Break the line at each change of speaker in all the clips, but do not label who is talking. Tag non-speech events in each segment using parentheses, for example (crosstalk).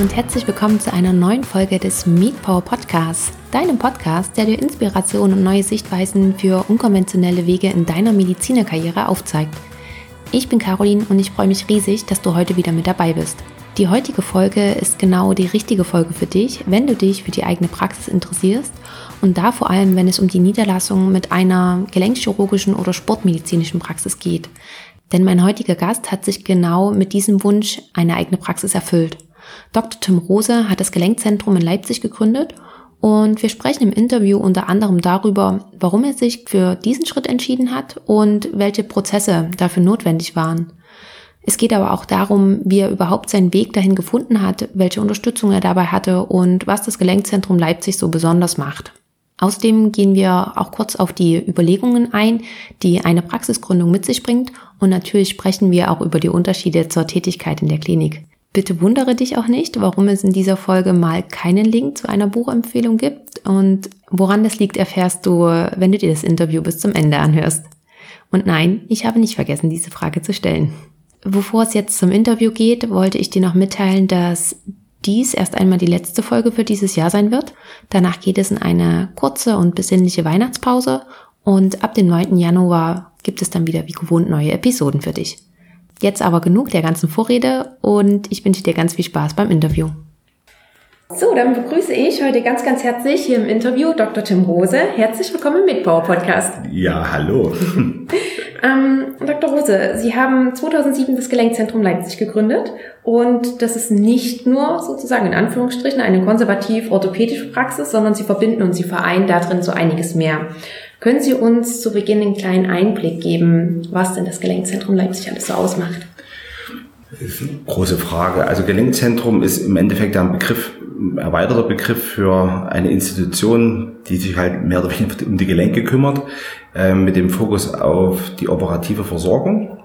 und herzlich willkommen zu einer neuen Folge des Meet Power Podcasts, deinem Podcast, der dir Inspiration und neue Sichtweisen für unkonventionelle Wege in deiner Medizinerkarriere aufzeigt. Ich bin Caroline und ich freue mich riesig, dass du heute wieder mit dabei bist. Die heutige Folge ist genau die richtige Folge für dich, wenn du dich für die eigene Praxis interessierst und da vor allem, wenn es um die Niederlassung mit einer gelenkchirurgischen oder sportmedizinischen Praxis geht. Denn mein heutiger Gast hat sich genau mit diesem Wunsch eine eigene Praxis erfüllt. Dr. Tim Rose hat das Gelenkzentrum in Leipzig gegründet und wir sprechen im Interview unter anderem darüber, warum er sich für diesen Schritt entschieden hat und welche Prozesse dafür notwendig waren. Es geht aber auch darum, wie er überhaupt seinen Weg dahin gefunden hat, welche Unterstützung er dabei hatte und was das Gelenkzentrum Leipzig so besonders macht. Außerdem gehen wir auch kurz auf die Überlegungen ein, die eine Praxisgründung mit sich bringt und natürlich sprechen wir auch über die Unterschiede zur Tätigkeit in der Klinik. Bitte wundere dich auch nicht, warum es in dieser Folge mal keinen Link zu einer Buchempfehlung gibt und woran das liegt, erfährst du, wenn du dir das Interview bis zum Ende anhörst. Und nein, ich habe nicht vergessen, diese Frage zu stellen. Bevor es jetzt zum Interview geht, wollte ich dir noch mitteilen, dass dies erst einmal die letzte Folge für dieses Jahr sein wird. Danach geht es in eine kurze und besinnliche Weihnachtspause und ab dem 9. Januar gibt es dann wieder wie gewohnt neue Episoden für dich. Jetzt aber genug der ganzen Vorrede und ich wünsche dir ganz viel Spaß beim Interview. So, dann begrüße ich heute ganz, ganz herzlich hier im Interview Dr. Tim Rose. Herzlich willkommen im Mitpower Podcast.
Ja, hallo. (laughs)
ähm, Dr. Rose, Sie haben 2007 das Gelenkzentrum Leipzig gegründet und das ist nicht nur sozusagen in Anführungsstrichen eine konservativ-orthopädische Praxis, sondern Sie verbinden und Sie vereinen darin so einiges mehr. Können Sie uns zu Beginn einen kleinen Einblick geben, was denn das Gelenkzentrum Leipzig alles so ausmacht?
Große Frage. Also Gelenkzentrum ist im Endeffekt ein Begriff, ein erweiterter Begriff für eine Institution, die sich halt mehr oder weniger um die Gelenke kümmert, äh, mit dem Fokus auf die operative Versorgung,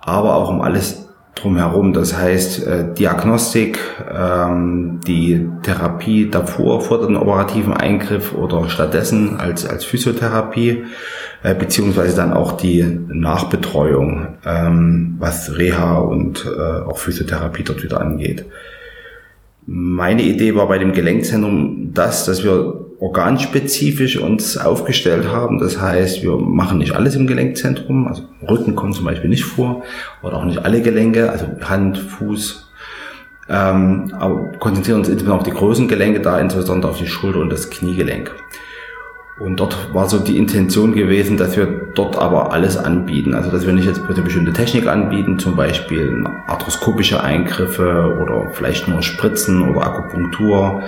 aber auch um alles drumherum. Das heißt, äh, Diagnostik, ähm, die Therapie davor, vor dem operativen Eingriff oder stattdessen als, als Physiotherapie, äh, beziehungsweise dann auch die Nachbetreuung, ähm, was Reha und äh, auch Physiotherapie dort wieder angeht. Meine Idee war bei dem Gelenkzentrum das, dass wir organspezifisch uns aufgestellt haben. Das heißt, wir machen nicht alles im Gelenkzentrum. Also Rücken kommt zum Beispiel nicht vor oder auch nicht alle Gelenke, also Hand, Fuß. Ähm, aber konzentrieren uns insbesondere auf die großen Gelenke, da insbesondere auf die Schulter und das Kniegelenk. Und dort war so die Intention gewesen, dass wir dort aber alles anbieten. Also dass wir nicht jetzt eine bestimmte Technik anbieten, zum Beispiel arthroskopische Eingriffe oder vielleicht nur Spritzen oder Akupunktur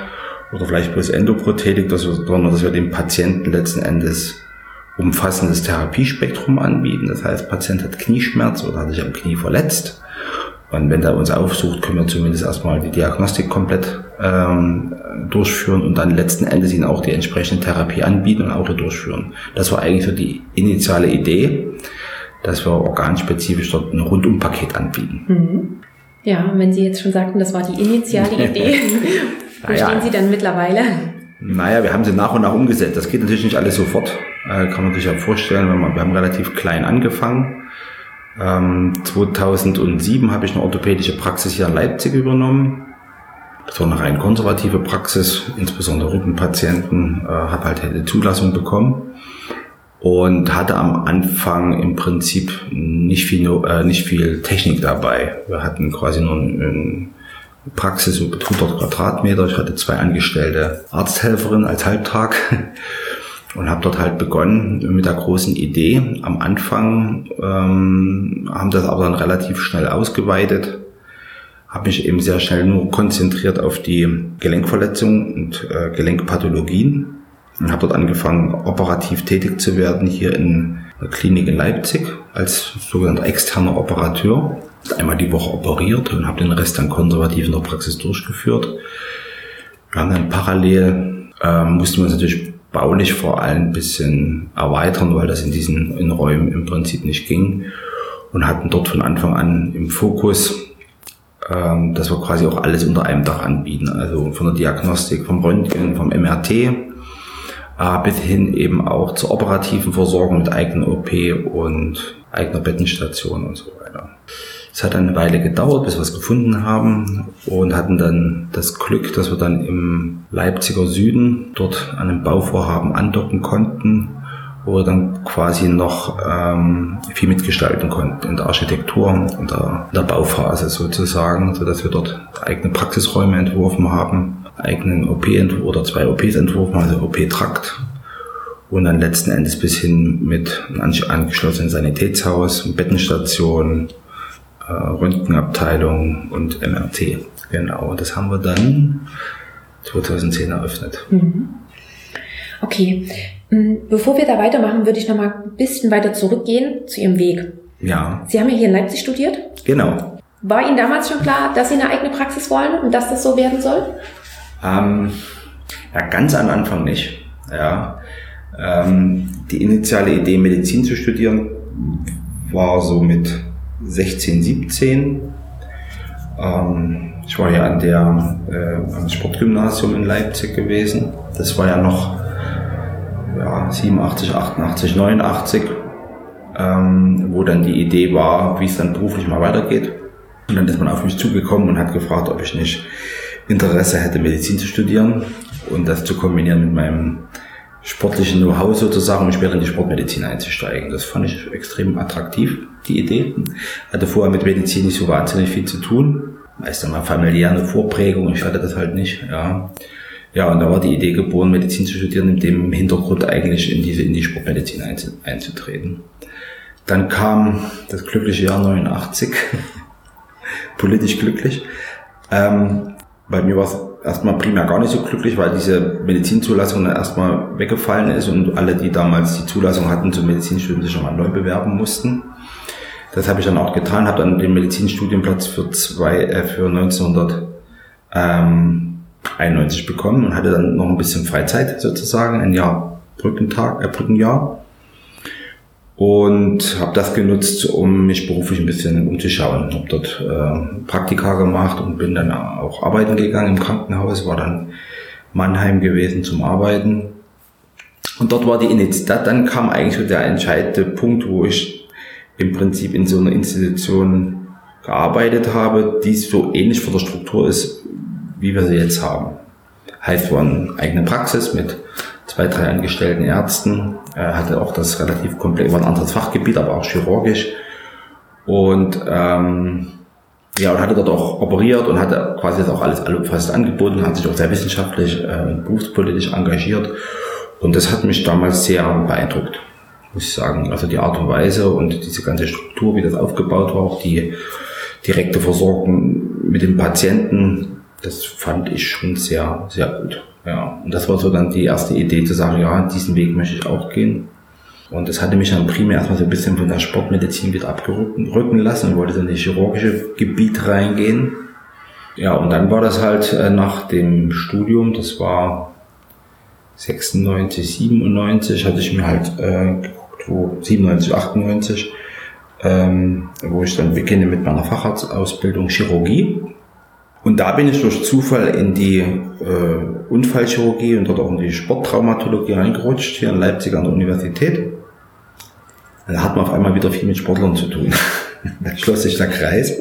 oder vielleicht bloß Endoprothetik, dass wir, sondern dass wir dem Patienten letzten Endes umfassendes Therapiespektrum anbieten. Das heißt, Patient hat Knieschmerz oder hat sich am Knie verletzt und wenn er uns aufsucht, können wir zumindest erstmal die Diagnostik komplett ähm, durchführen und dann letzten Endes ihnen auch die entsprechende Therapie anbieten und auch durchführen. Das war eigentlich so die initiale Idee, dass wir organspezifisch dort ein Rundumpaket anbieten.
Mhm. Ja, wenn Sie jetzt schon sagten, das war die initiale (laughs) Idee, wo naja. stehen Sie dann mittlerweile?
Naja, wir haben sie nach und nach umgesetzt. Das geht natürlich nicht alles sofort, äh, kann man sich ja vorstellen. Wenn man, wir haben relativ klein angefangen ähm, 2007 habe ich eine orthopädische Praxis hier in Leipzig übernommen. Das war eine rein konservative Praxis, insbesondere Rückenpatienten, äh, habe halt eine Zulassung bekommen und hatte am Anfang im Prinzip nicht viel, äh, nicht viel Technik dabei. Wir hatten quasi nur eine Praxis über 100 Quadratmeter. Ich hatte zwei angestellte Arzthelferinnen als Halbtag (laughs) und habe dort halt begonnen mit der großen Idee. Am Anfang ähm, haben das aber dann relativ schnell ausgeweitet, habe mich eben sehr schnell nur konzentriert auf die Gelenkverletzungen und äh, Gelenkpathologien und habe dort angefangen, operativ tätig zu werden hier in der Klinik in Leipzig als sogenannter externer Operateur. Einmal die Woche operiert und habe den Rest dann konservativ in der Praxis durchgeführt. Wir haben dann parallel, äh, mussten wir uns natürlich baulich vor allem ein bisschen erweitern, weil das in diesen in Räumen im Prinzip nicht ging und hatten dort von Anfang an im Fokus, ähm, dass wir quasi auch alles unter einem Dach anbieten, also von der Diagnostik, vom Röntgen, vom MRT äh, bis hin eben auch zur operativen Versorgung mit eigener OP und eigener Bettenstation und so weiter. Es hat eine Weile gedauert, bis wir es gefunden haben und hatten dann das Glück, dass wir dann im Leipziger Süden dort an einem Bauvorhaben andocken konnten, wo wir dann quasi noch ähm, viel mitgestalten konnten in der Architektur, in der, in der Bauphase sozusagen, so dass wir dort eigene Praxisräume entworfen haben, eigenen OP oder zwei OPs entworfen, also OP-Trakt und dann letzten Endes bis hin mit einem angeschlossenen Sanitätshaus, Bettenstation, äh, Röntgenabteilung und MRT. Genau, das haben wir dann 2010 eröffnet. Mhm.
Okay, mm, bevor wir da weitermachen, würde ich noch mal ein bisschen weiter zurückgehen zu Ihrem Weg.
Ja.
Sie haben ja hier in Leipzig studiert?
Genau.
War Ihnen damals schon klar, dass Sie eine eigene Praxis wollen und dass das so werden soll?
Ähm, ja, ganz am Anfang nicht. Ja. Ähm, die initiale Idee, Medizin zu studieren, war so mit 16, 17. Ähm, ich war ja an der, äh, am Sportgymnasium in Leipzig gewesen. Das war ja noch ja, 87, 88, 89, ähm, wo dann die Idee war, wie es dann beruflich mal weitergeht. Und dann ist man auf mich zugekommen und hat gefragt, ob ich nicht Interesse hätte, Medizin zu studieren und das zu kombinieren mit meinem sportlichen Know-how sozusagen, um später in die Sportmedizin einzusteigen. Das fand ich extrem attraktiv, die Idee. Hatte vorher mit Medizin nicht so wahnsinnig viel zu tun. Meist einmal familiäre Vorprägung, ich hatte das halt nicht, ja. Ja, und da war die Idee geboren, Medizin zu studieren, in dem Hintergrund eigentlich in diese, in die Sportmedizin einzutreten. Dann kam das glückliche Jahr 89, (laughs) politisch glücklich. Ähm, bei mir war es erstmal primär gar nicht so glücklich, weil diese Medizinzulassung dann erstmal weggefallen ist und alle, die damals die Zulassung hatten zum Medizinstudium, sich nochmal neu bewerben mussten. Das habe ich dann auch getan, habe dann den Medizinstudienplatz für zwei, äh, für 1991 bekommen und hatte dann noch ein bisschen Freizeit sozusagen, ein Jahr Brückentag, äh, Brückenjahr und habe das genutzt, um mich beruflich ein bisschen umzuschauen. Habe dort äh, Praktika gemacht und bin dann auch arbeiten gegangen im Krankenhaus, war dann Mannheim gewesen zum Arbeiten. Und dort war die Initiative, dann kam eigentlich so der entscheidende Punkt, wo ich im Prinzip in so einer Institution gearbeitet habe, die so ähnlich von der Struktur ist, wie wir sie jetzt haben. Heißt, wir haben eine eigene Praxis mit zwei, drei angestellten Ärzten. Er hatte auch das relativ komplett, war ein anderes Fachgebiet, aber auch chirurgisch. Und ähm, ja, und hatte dort auch operiert und hatte quasi das auch alles fast angeboten, hat sich auch sehr wissenschaftlich, äh, berufspolitisch engagiert. Und das hat mich damals sehr beeindruckt, muss ich sagen. Also die Art und Weise und diese ganze Struktur, wie das aufgebaut war, auch die direkte Versorgung mit dem Patienten, das fand ich schon sehr, sehr gut. Ja, und das war so dann die erste Idee zu sagen, ja, diesen Weg möchte ich auch gehen. Und das hatte mich dann primär erstmal so ein bisschen von der Sportmedizin wieder abgerücken lassen und wollte dann in das chirurgische Gebiet reingehen. Ja, und dann war das halt äh, nach dem Studium, das war 96, 97, hatte ich mir halt äh, geguckt, wo 97, 98, ähm, wo ich dann beginne mit meiner Facharztausbildung Chirurgie. Und da bin ich durch Zufall in die äh, Unfallchirurgie und dort auch in die Sporttraumatologie reingerutscht, hier in Leipzig an der Universität. Da hat man auf einmal wieder viel mit Sportlern zu tun. (laughs) da schloss sich der Kreis.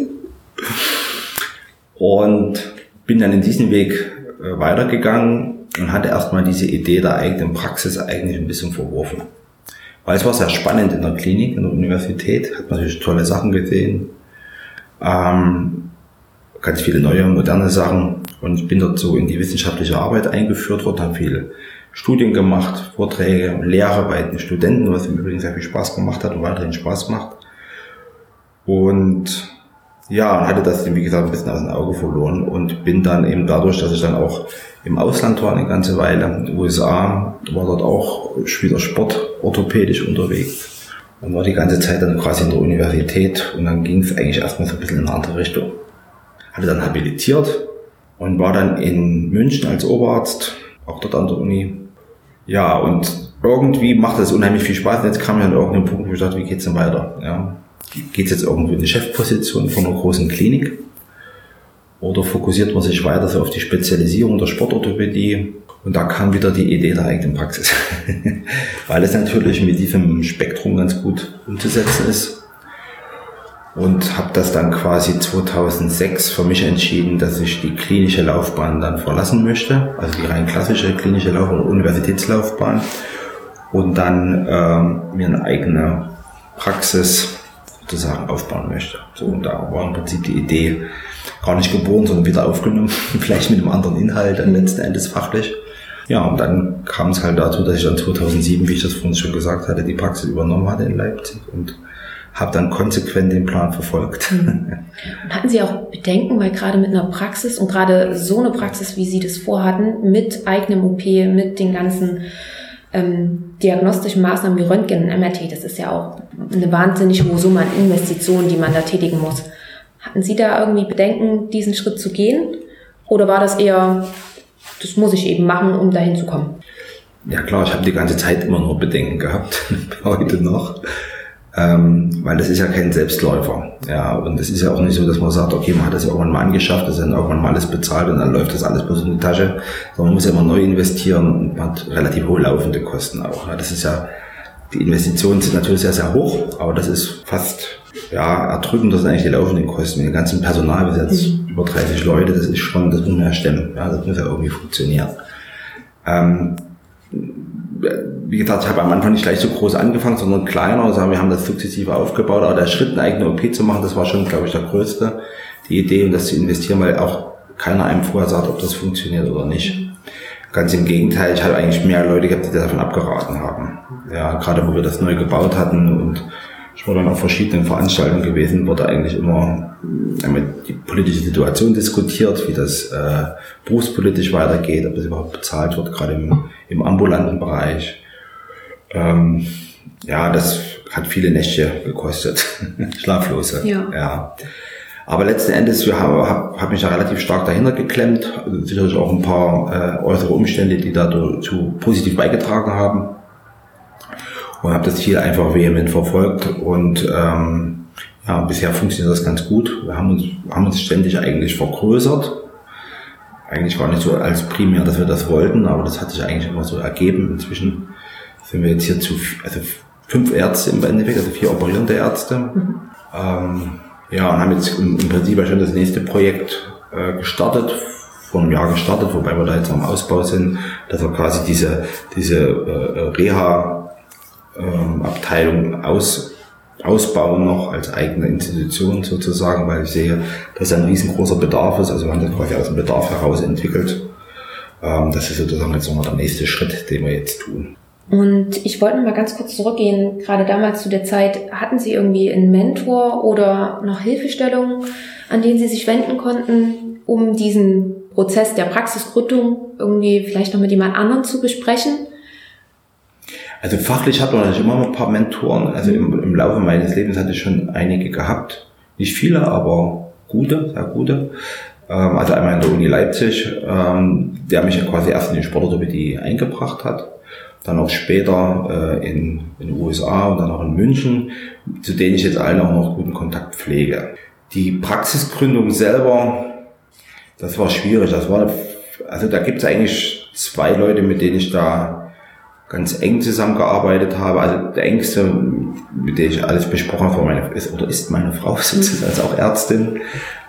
Und bin dann in diesen Weg äh, weitergegangen und hatte erstmal diese Idee der eigenen Praxis eigentlich ein bisschen verworfen. Weil es war sehr spannend in der Klinik, in der Universität, hat man natürlich tolle Sachen gesehen. Ähm, ganz viele neue, moderne Sachen und bin dort so in die wissenschaftliche Arbeit eingeführt worden, habe viele Studien gemacht, Vorträge, Lehre bei den Studenten, was mir übrigens sehr viel Spaß gemacht hat und weiterhin Spaß macht. Und ja, hatte das, wie gesagt, ein bisschen aus dem Auge verloren und bin dann eben dadurch, dass ich dann auch im Ausland war eine ganze Weile, in den USA, war dort auch wieder sportorthopädisch unterwegs und war die ganze Zeit dann quasi in der Universität und dann ging es eigentlich erstmal so ein bisschen in eine andere Richtung hatte dann habilitiert und war dann in München als Oberarzt, auch dort an der Uni. Ja, und irgendwie macht das unheimlich viel Spaß. Und jetzt kam ich an irgendeinem Punkt, wo ich dachte, wie geht's denn weiter? Ja, geht's jetzt irgendwo in die Chefposition von einer großen Klinik? Oder fokussiert man sich weiter so auf die Spezialisierung der Sportorthopädie? Und da kam wieder die Idee der eigenen Praxis. (laughs) Weil es natürlich mit diesem Spektrum ganz gut umzusetzen ist. Und habe das dann quasi 2006 für mich entschieden, dass ich die klinische Laufbahn dann verlassen möchte, also die rein klassische klinische Laufbahn, Universitätslaufbahn und dann ähm, mir eine eigene Praxis sozusagen aufbauen möchte. So, und da war im Prinzip die Idee gar nicht geboren, sondern wieder aufgenommen, (laughs) vielleicht mit einem anderen Inhalt, dann letzten Endes fachlich. Ja, und dann kam es halt dazu, dass ich dann 2007, wie ich das vorhin schon gesagt hatte, die Praxis übernommen hatte in Leipzig und habe dann konsequent den Plan verfolgt.
Und (laughs) hatten Sie auch Bedenken, weil gerade mit einer Praxis und gerade so eine Praxis, wie Sie das vorhatten, mit eigenem OP, mit den ganzen ähm, diagnostischen Maßnahmen wie Röntgen und MRT, das ist ja auch eine wahnsinnig hohe Summe an Investitionen, die man da tätigen muss. Hatten Sie da irgendwie Bedenken, diesen Schritt zu gehen? Oder war das eher, das muss ich eben machen, um dahin zu kommen?
Ja klar, ich habe die ganze Zeit immer nur Bedenken gehabt, (laughs) heute noch. Ähm, weil das ist ja kein Selbstläufer. Ja, und es ist ja auch nicht so, dass man sagt, okay, man hat das ja irgendwann mal angeschafft, das ist dann irgendwann mal alles bezahlt und dann läuft das alles bloß in die Tasche. Sondern man muss ja immer neu investieren und man hat relativ hohe laufende Kosten auch. Ja, das ist ja, die Investitionen sind natürlich sehr, sehr hoch, aber das ist fast, ja, erdrückend, das sind eigentlich die laufenden Kosten. Mit dem ganzen Personal, sind jetzt mhm. über 30 Leute, das ist schon, das muss man ja stemmen. Ja, das muss ja irgendwie funktionieren. Ähm, wie gesagt, ich habe am Anfang nicht gleich so groß angefangen, sondern kleiner. Also wir haben das sukzessive aufgebaut. Aber der Schritt, eine eigene OP zu machen, das war schon, glaube ich, der größte. Die Idee, und das zu investieren, weil auch keiner einem vorher sagt, ob das funktioniert oder nicht. Ganz im Gegenteil, ich habe eigentlich mehr Leute gehabt, die davon abgeraten haben. Ja, gerade wo wir das neu gebaut hatten und ich war dann auf verschiedenen Veranstaltungen gewesen, wurde eigentlich immer die politische Situation diskutiert, wie das äh, berufspolitisch weitergeht, ob das überhaupt bezahlt wird, gerade im, im ambulanten Bereich. Ähm, ja, das hat viele Nächte gekostet, (laughs) schlaflose. Ja. ja. Aber letzten Endes, wir haben, hab, hab mich da relativ stark dahinter geklemmt. Also sicherlich auch ein paar äh, äußere Umstände, die dazu positiv beigetragen haben und habe das Ziel einfach vehement verfolgt und ähm, ja, bisher funktioniert das ganz gut. Wir haben uns, haben uns ständig eigentlich vergrößert. Eigentlich gar nicht so als primär, dass wir das wollten, aber das hat sich eigentlich immer so ergeben. Inzwischen sind wir jetzt hier zu also fünf Ärzte im Endeffekt, also vier operierende Ärzte. Mhm. Ähm, ja, und haben jetzt im, im Prinzip schon das nächste Projekt äh, gestartet, vor einem Jahr gestartet, wobei wir da jetzt am Ausbau sind, dass wir quasi diese, diese äh, Reha ähm, Abteilung aus, ausbauen noch als eigene Institution sozusagen, weil ich sehe, dass ein riesengroßer Bedarf ist. Also wir haben das quasi aus dem Bedarf heraus entwickelt. Ähm, das ist sozusagen jetzt nochmal der nächste Schritt, den wir jetzt tun.
Und ich wollte mal ganz kurz zurückgehen. Gerade damals zu der Zeit, hatten Sie irgendwie einen Mentor oder noch Hilfestellungen, an denen Sie sich wenden konnten, um diesen Prozess der Praxisgründung irgendwie vielleicht noch mit jemand anderem zu besprechen?
Also fachlich hat man immer ein paar Mentoren. Also im, im Laufe meines Lebens hatte ich schon einige gehabt. Nicht viele, aber gute, sehr gute. Ähm, also einmal in der Uni Leipzig, ähm, der mich quasi erst in die Sportorthopädie eingebracht hat. Dann auch später äh, in, in den USA und dann auch in München, zu denen ich jetzt allen auch noch guten Kontakt pflege. Die Praxisgründung selber, das war schwierig. Das war, also da gibt es eigentlich zwei Leute, mit denen ich da ganz eng zusammengearbeitet habe. Also der engste, mit dem ich alles besprochen habe, meine, ist oder ist meine Frau (laughs) sozusagen, also auch Ärztin.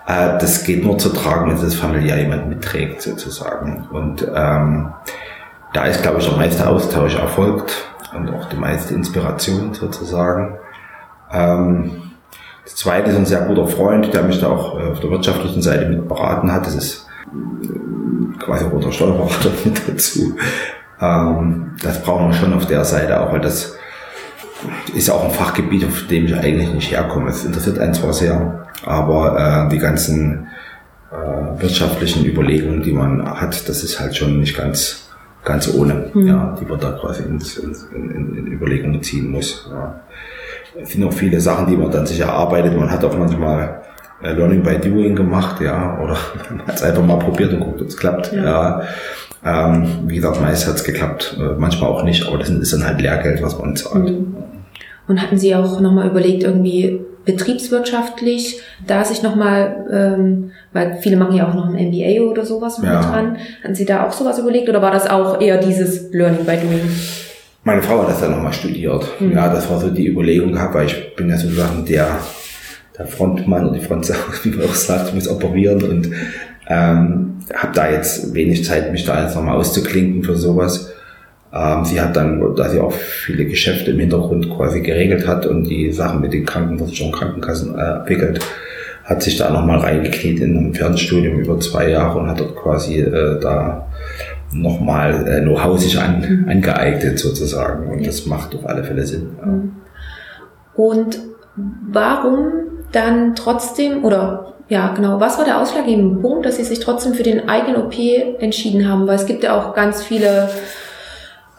Äh, das geht nur zu tragen, wenn das familiär jemand mitträgt sozusagen. Und ähm, da ist, glaube ich, der meiste Austausch erfolgt und auch die meiste Inspiration sozusagen. Ähm, das zweite ist ein sehr guter Freund, der mich da auch äh, auf der wirtschaftlichen Seite mit beraten hat. Das ist äh, quasi unser Steuerberater (laughs) mit dazu. Ähm, das brauchen wir schon auf der Seite auch, weil das ist auch ein Fachgebiet, auf dem ich eigentlich nicht herkomme. Es interessiert einen zwar sehr, aber äh, die ganzen äh, wirtschaftlichen Überlegungen, die man hat, das ist halt schon nicht ganz, ganz ohne, mhm. ja, die man da quasi in, in, in Überlegungen ziehen muss. Ja. Es sind auch viele Sachen, die man dann sich erarbeitet. Man hat auch manchmal äh, Learning by Doing gemacht, ja, oder (laughs) man hat es einfach mal probiert und guckt, ob es klappt. Ja. ja. Ähm, wie gesagt, meist hat es geklappt, äh, manchmal auch nicht, aber das ist dann halt Lehrgeld, was man zahlt. Mhm.
Und hatten Sie auch nochmal überlegt, irgendwie betriebswirtschaftlich, da sich nochmal, ähm, weil viele machen ja auch noch ein MBA oder sowas ja. dran, hatten Sie da auch sowas überlegt oder war das auch eher dieses Learning by Doing?
Meine Frau hat das dann nochmal studiert. Mhm. Ja, das war so die Überlegung gehabt, weil ich bin ja sozusagen der der Frontmann oder die Frontsau, (laughs) wie man auch sagt, muss operieren und ähm, habe da jetzt wenig Zeit, mich da jetzt nochmal auszuklinken für sowas. Ähm, sie hat dann, da sie auch viele Geschäfte im Hintergrund quasi geregelt hat und die Sachen mit den Krankenversicherungen, Krankenkassen äh, abwickelt, hat sich da nochmal reingekniet in einem Fernstudium über zwei Jahre und hat dort quasi äh, da nochmal äh, Know-how sich an, mhm. angeeignet sozusagen. Und das macht auf alle Fälle Sinn. Ja. Mhm.
Und warum dann trotzdem, oder ja, genau, was war der ausschlaggebende Punkt, dass Sie sich trotzdem für den eigenen OP entschieden haben? Weil es gibt ja auch ganz viele,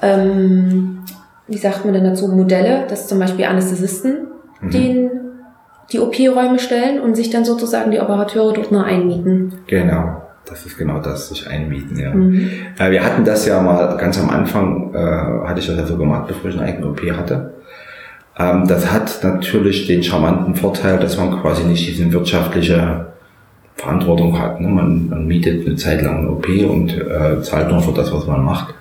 ähm, wie sagt man denn dazu, Modelle, dass zum Beispiel Anästhesisten mhm. den die OP-Räume stellen und sich dann sozusagen die Operateure dort nur einmieten.
Genau. Das ist genau das, sich einmieten, ja. Mhm. Äh, wir hatten das ja mal ganz am Anfang, äh, hatte ich das ja so gemacht, bevor ich eine eigene OP hatte. Ähm, das hat natürlich den charmanten Vorteil, dass man quasi nicht diese wirtschaftliche Verantwortung hat. Ne? Man, man mietet eine Zeit lang eine OP und äh, zahlt nur für das, was man macht.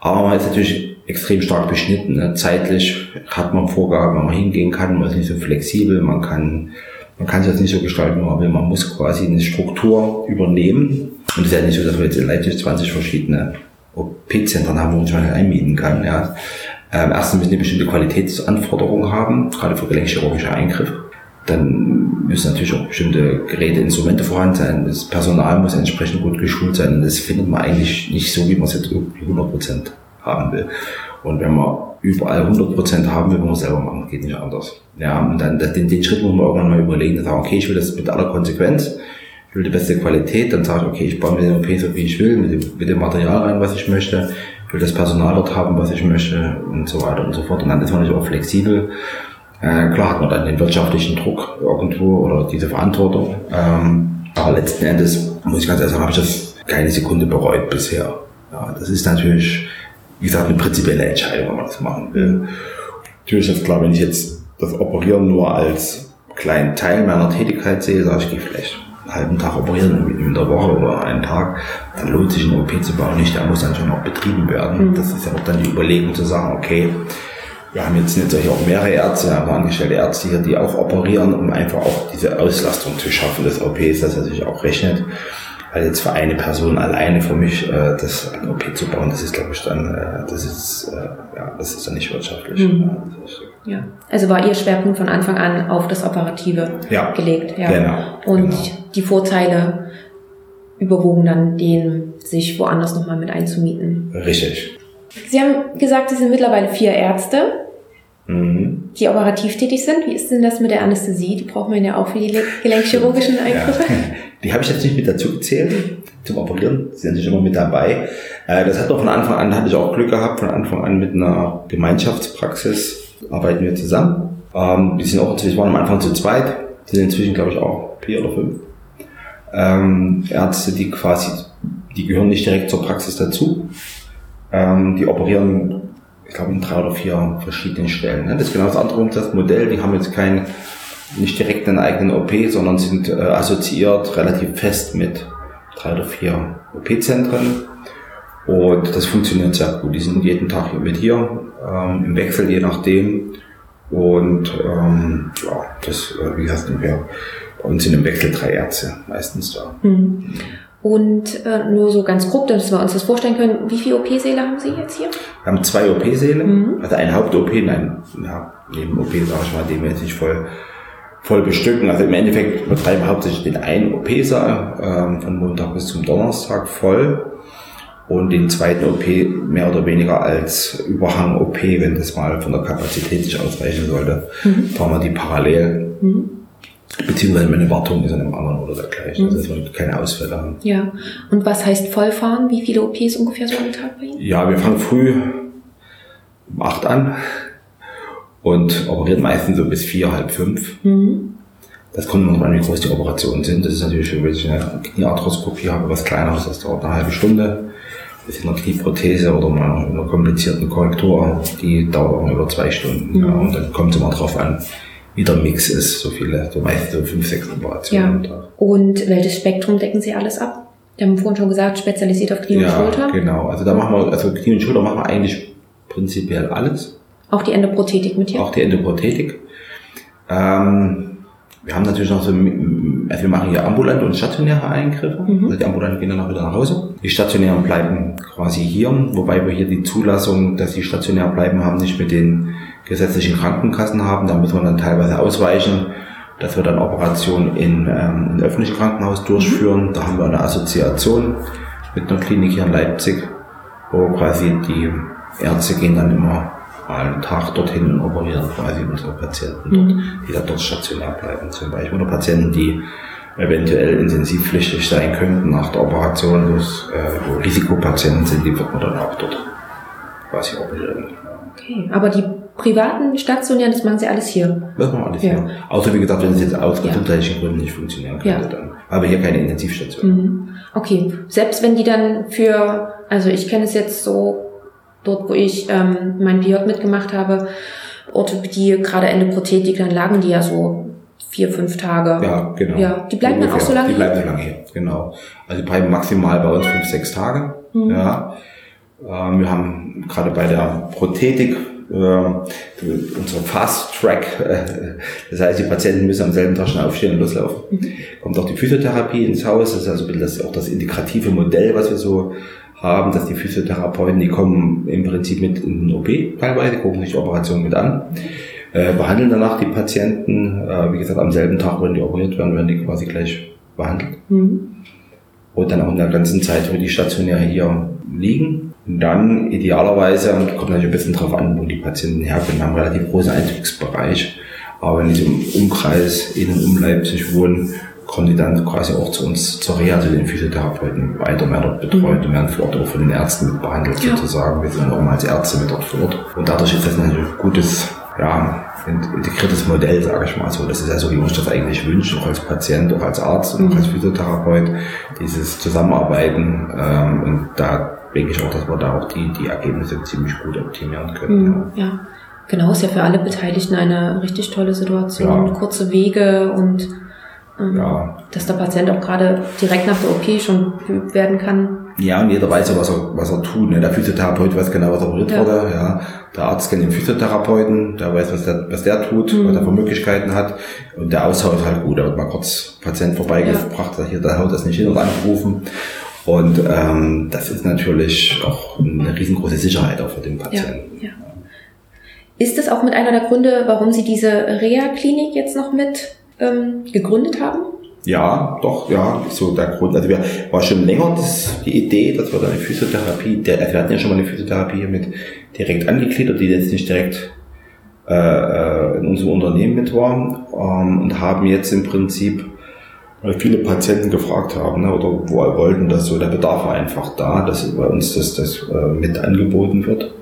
Aber man ist natürlich extrem stark beschnitten. Ne? Zeitlich hat man Vorgaben, wo man hingehen kann, man ist nicht so flexibel, man kann, man kann sich das nicht so gestalten, wie man will. Man muss quasi eine Struktur übernehmen. Und es ist ja nicht so, dass wir jetzt in Leipzig 20 verschiedene OP-Zentren haben, wo man sich einmieten kann. Ja. Ähm, erstens müssen die bestimmte Qualitätsanforderungen haben, gerade für gelenkchirurgische Eingriffe. Dann müssen natürlich auch bestimmte Geräte, Instrumente vorhanden sein. Das Personal muss entsprechend gut geschult sein. Und das findet man eigentlich nicht so, wie man es jetzt irgendwie 100 Prozent haben will. Und wenn man überall 100 Prozent haben will, muss man selber machen. Geht nicht anders. Ja, und dann den, den Schritt muss man irgendwann mal überlegen und sagen, okay, ich will das mit aller Konsequenz. Ich will die beste Qualität. Dann sage ich, okay, ich baue mir den OP so, wie ich will, mit dem, mit dem Material rein, was ich möchte will das Personal dort haben, was ich möchte und so weiter und so fort. Und dann ist man natürlich auch flexibel. Äh, klar hat man dann den wirtschaftlichen Druck irgendwo oder diese Verantwortung. Ähm, aber letzten Endes, muss ich ganz ehrlich sagen, habe ich das keine Sekunde bereut bisher. Ja, das ist natürlich, wie gesagt, eine prinzipielle Entscheidung, wenn man das machen will. Natürlich ist klar, wenn ich jetzt das Operieren nur als kleinen Teil meiner Tätigkeit sehe, sage ich, gehe vielleicht halben Tag operieren in der Woche oder einen Tag, dann lohnt sich ein OP zu bauen nicht, der muss dann schon auch betrieben werden. Mhm. Das ist ja auch dann die Überlegung zu sagen, okay, wir haben jetzt natürlich auch mehrere Ärzte, aber angestellte Ärzte hier, die auch operieren, um einfach auch diese Auslastung zu schaffen des OPs, dass er sich auch rechnet. Weil jetzt für eine Person alleine für mich äh, das ein OP zu bauen, das ist glaube ich dann, äh, das ist äh, ja, das ist dann nicht wirtschaftlich. Mhm.
Ja, also war Ihr Schwerpunkt von Anfang an auf das Operative ja. gelegt. Ja. Genau. Und genau. Die Vorteile überwogen dann den, sich woanders nochmal mit einzumieten.
Richtig.
Sie haben gesagt, Sie sind mittlerweile vier Ärzte, mhm. die operativ tätig sind. Wie ist denn das mit der Anästhesie? Die braucht man ja auch für die (laughs) gelenkchirurgischen Eingriffe. Ja. (laughs)
Die habe ich jetzt nicht mit dazu gezählt zum Operieren. Sie sind natürlich immer mit dabei. Äh, das hat doch von Anfang an, hatte ich auch Glück gehabt, von Anfang an mit einer Gemeinschaftspraxis arbeiten wir zusammen. Ähm, wir sind auch, wir waren am Anfang zu zweit, sind inzwischen glaube ich auch vier oder fünf. Ähm, Ärzte, die quasi, die gehören nicht direkt zur Praxis dazu. Ähm, die operieren, ich glaube, in drei oder vier verschiedenen Stellen. Ne? Das ist genau das andere das Modell. Die haben jetzt kein, nicht direkt einen eigenen OP, sondern sind äh, assoziiert relativ fest mit drei oder vier OP-Zentren. Und das funktioniert sehr gut. Die sind jeden Tag mit hier, ähm, im Wechsel je nachdem. Und ähm, ja, das, äh, wie gesagt, wir uns sind im Wechsel drei Ärzte meistens da. Mhm.
Und äh, nur so ganz grob, dass wir uns das vorstellen können, wie viele OP-Säle haben Sie jetzt hier?
Wir haben zwei OP-Säle, mhm. also ein Haupt-OP, nein, ja, neben OP sage ich mal, den wir jetzt nicht voll, voll bestücken. Also im Endeffekt betreiben wir hauptsächlich den einen OP-Saal ähm, von Montag bis zum Donnerstag voll und den zweiten OP mehr oder weniger als Überhang-OP, wenn das mal von der Kapazität sich ausreichen sollte, mhm. fahren wir die parallel. Mhm. Beziehungsweise meine Wartung ist an einem anderen oder dergleichen, mhm. also dass wir keine Ausfälle haben.
Ja, und was heißt vollfahren? Wie viele OPs ungefähr so am Tag bei Ihnen?
Ja, wir fangen früh um acht an und operieren meistens so bis vier, halb fünf. Mhm. Das kommt noch an, wie groß die Operationen sind. Das ist natürlich, wenn ich eine Kniearthroskopie habe, was kleineres, das dauert eine halbe Stunde ist in einer Knieprothese oder mal in einer komplizierten Korrektur, die dauert auch über zwei Stunden. Mhm. Ja, und dann kommt es immer drauf an, wie der Mix ist, so viele, so meistens so fünf, sechs Operationen ja. am Tag.
Und welches Spektrum decken Sie alles ab? Wir haben vorhin schon gesagt, spezialisiert auf Knie ja, und Schulter.
genau. Also da machen wir, also Knie und Schulter machen wir eigentlich prinzipiell alles.
Auch die Endoprothetik mit hier?
Auch die Endoprothetik. Ähm, Wir haben natürlich noch so, also wir machen hier ambulante und stationäre Eingriffe. Mhm. Also die ambulanten gehen dann auch wieder nach Hause. Die stationären bleiben quasi hier, wobei wir hier die Zulassung, dass die stationär bleiben, haben nicht mit den gesetzlichen Krankenkassen haben. Da müssen wir dann teilweise ausweichen, dass wir dann Operationen in, ähm, in öffentlichen Krankenhaus durchführen. Mhm. Da haben wir eine Assoziation mit einer Klinik hier in Leipzig, wo quasi die Ärzte gehen dann immer einen Tag dorthin und operieren quasi unsere Patienten dort, mhm. die da dort stationär bleiben zum Beispiel. Oder Patienten, die eventuell intensivpflichtig sein könnten nach der Operation, das, äh, wo Risikopatienten sind, die wird man dann auch dort quasi operieren.
Okay, aber die privaten stationären, das machen sie alles hier?
Das machen wir alles ja. hier. Außer wie gesagt, wenn es jetzt aus gesundheitlichen ja. Gründen nicht funktionieren könnte, ja. dann. Aber hier keine Intensivstation. Mhm.
Okay, selbst wenn die dann für, also ich kenne es jetzt so, dort wo ich ähm, mein PJ mitgemacht habe, Orthopädie, gerade Endoprothetik, dann lagen die ja so vier, fünf Tage.
Ja, genau.
Ja, die bleiben Ungefähr. dann auch so lange
Die bleiben so lange hier, genau. Also bleiben maximal bei uns fünf, sechs Tage. Mhm. Ja. Ähm, wir haben gerade bei der Prothetik äh, unsere Fast Track, äh, das heißt, die Patienten müssen am selben Tag schon aufstehen und loslaufen. Mhm. Kommt auch die Physiotherapie ins Haus, das ist also das, auch das integrative Modell, was wir so haben, dass die Physiotherapeuten, die kommen im Prinzip mit in den OP teilweise, gucken sich die Operation mit an, äh, behandeln danach die Patienten, äh, wie gesagt, am selben Tag, wenn die operiert werden, werden die quasi gleich behandelt. Mhm. Und dann auch in der ganzen Zeit, wo die Stationäre hier liegen. Und dann idealerweise, und kommt natürlich ein bisschen drauf an, wo die Patienten herkommen, haben einen relativ großen Einzugsbereich. Aber wenn die im Umkreis in und um Leipzig wohnen, kommen die dann quasi auch zu uns zur Reha, zu den Physiotherapeuten weiter, werden dort betreut und werden vor Ort auch von den Ärzten mit behandelt ja. sozusagen. Wir sind auch mal als Ärzte mit dort vor Ort. Und dadurch ist das natürlich ein gutes, ja, integriertes Modell, sage ich mal so. Das ist ja so, wie man sich das eigentlich wünscht, auch als Patient, auch als Arzt und auch als mhm. Physiotherapeut, dieses Zusammenarbeiten. Ähm, und da denke ich auch, dass wir da auch die, die Ergebnisse ziemlich gut optimieren können.
Mhm, ja. ja. Genau, ist ja für alle Beteiligten eine richtig tolle Situation. Ja. Kurze Wege und ähm, ja. dass der Patient auch gerade direkt nach der OP schon geübt werden kann.
Ja, und jeder weiß ja, was er, was er tut. Ne? Der Physiotherapeut weiß genau, was er operiert ja. wurde. Ja. Der Arzt kennt den Physiotherapeuten, der weiß, was der, was der tut, mhm. was er für Möglichkeiten hat. Und der Austausch ist halt gut. Da wird mal kurz Patient vorbeigebracht, ja. hier, der haut das nicht hin und angerufen. Und ähm, das ist natürlich auch eine riesengroße Sicherheit auch für den Patienten. Ja, ja.
Ist das auch mit einer der Gründe, warum Sie diese Reha-Klinik jetzt noch mit ähm, gegründet haben?
Ja, doch, ja, so der Grund. Also wir war schon länger das, die Idee, dass wir da eine Physiotherapie, der, also wir hatten ja schon mal eine Physiotherapie mit direkt angegliedert, die jetzt nicht direkt äh, äh in unserem Unternehmen mit war ähm, und haben jetzt im Prinzip weil viele Patienten gefragt haben ne, oder wo wollten, dass so der Bedarf war einfach da, dass bei uns das, das äh, mit angeboten wird.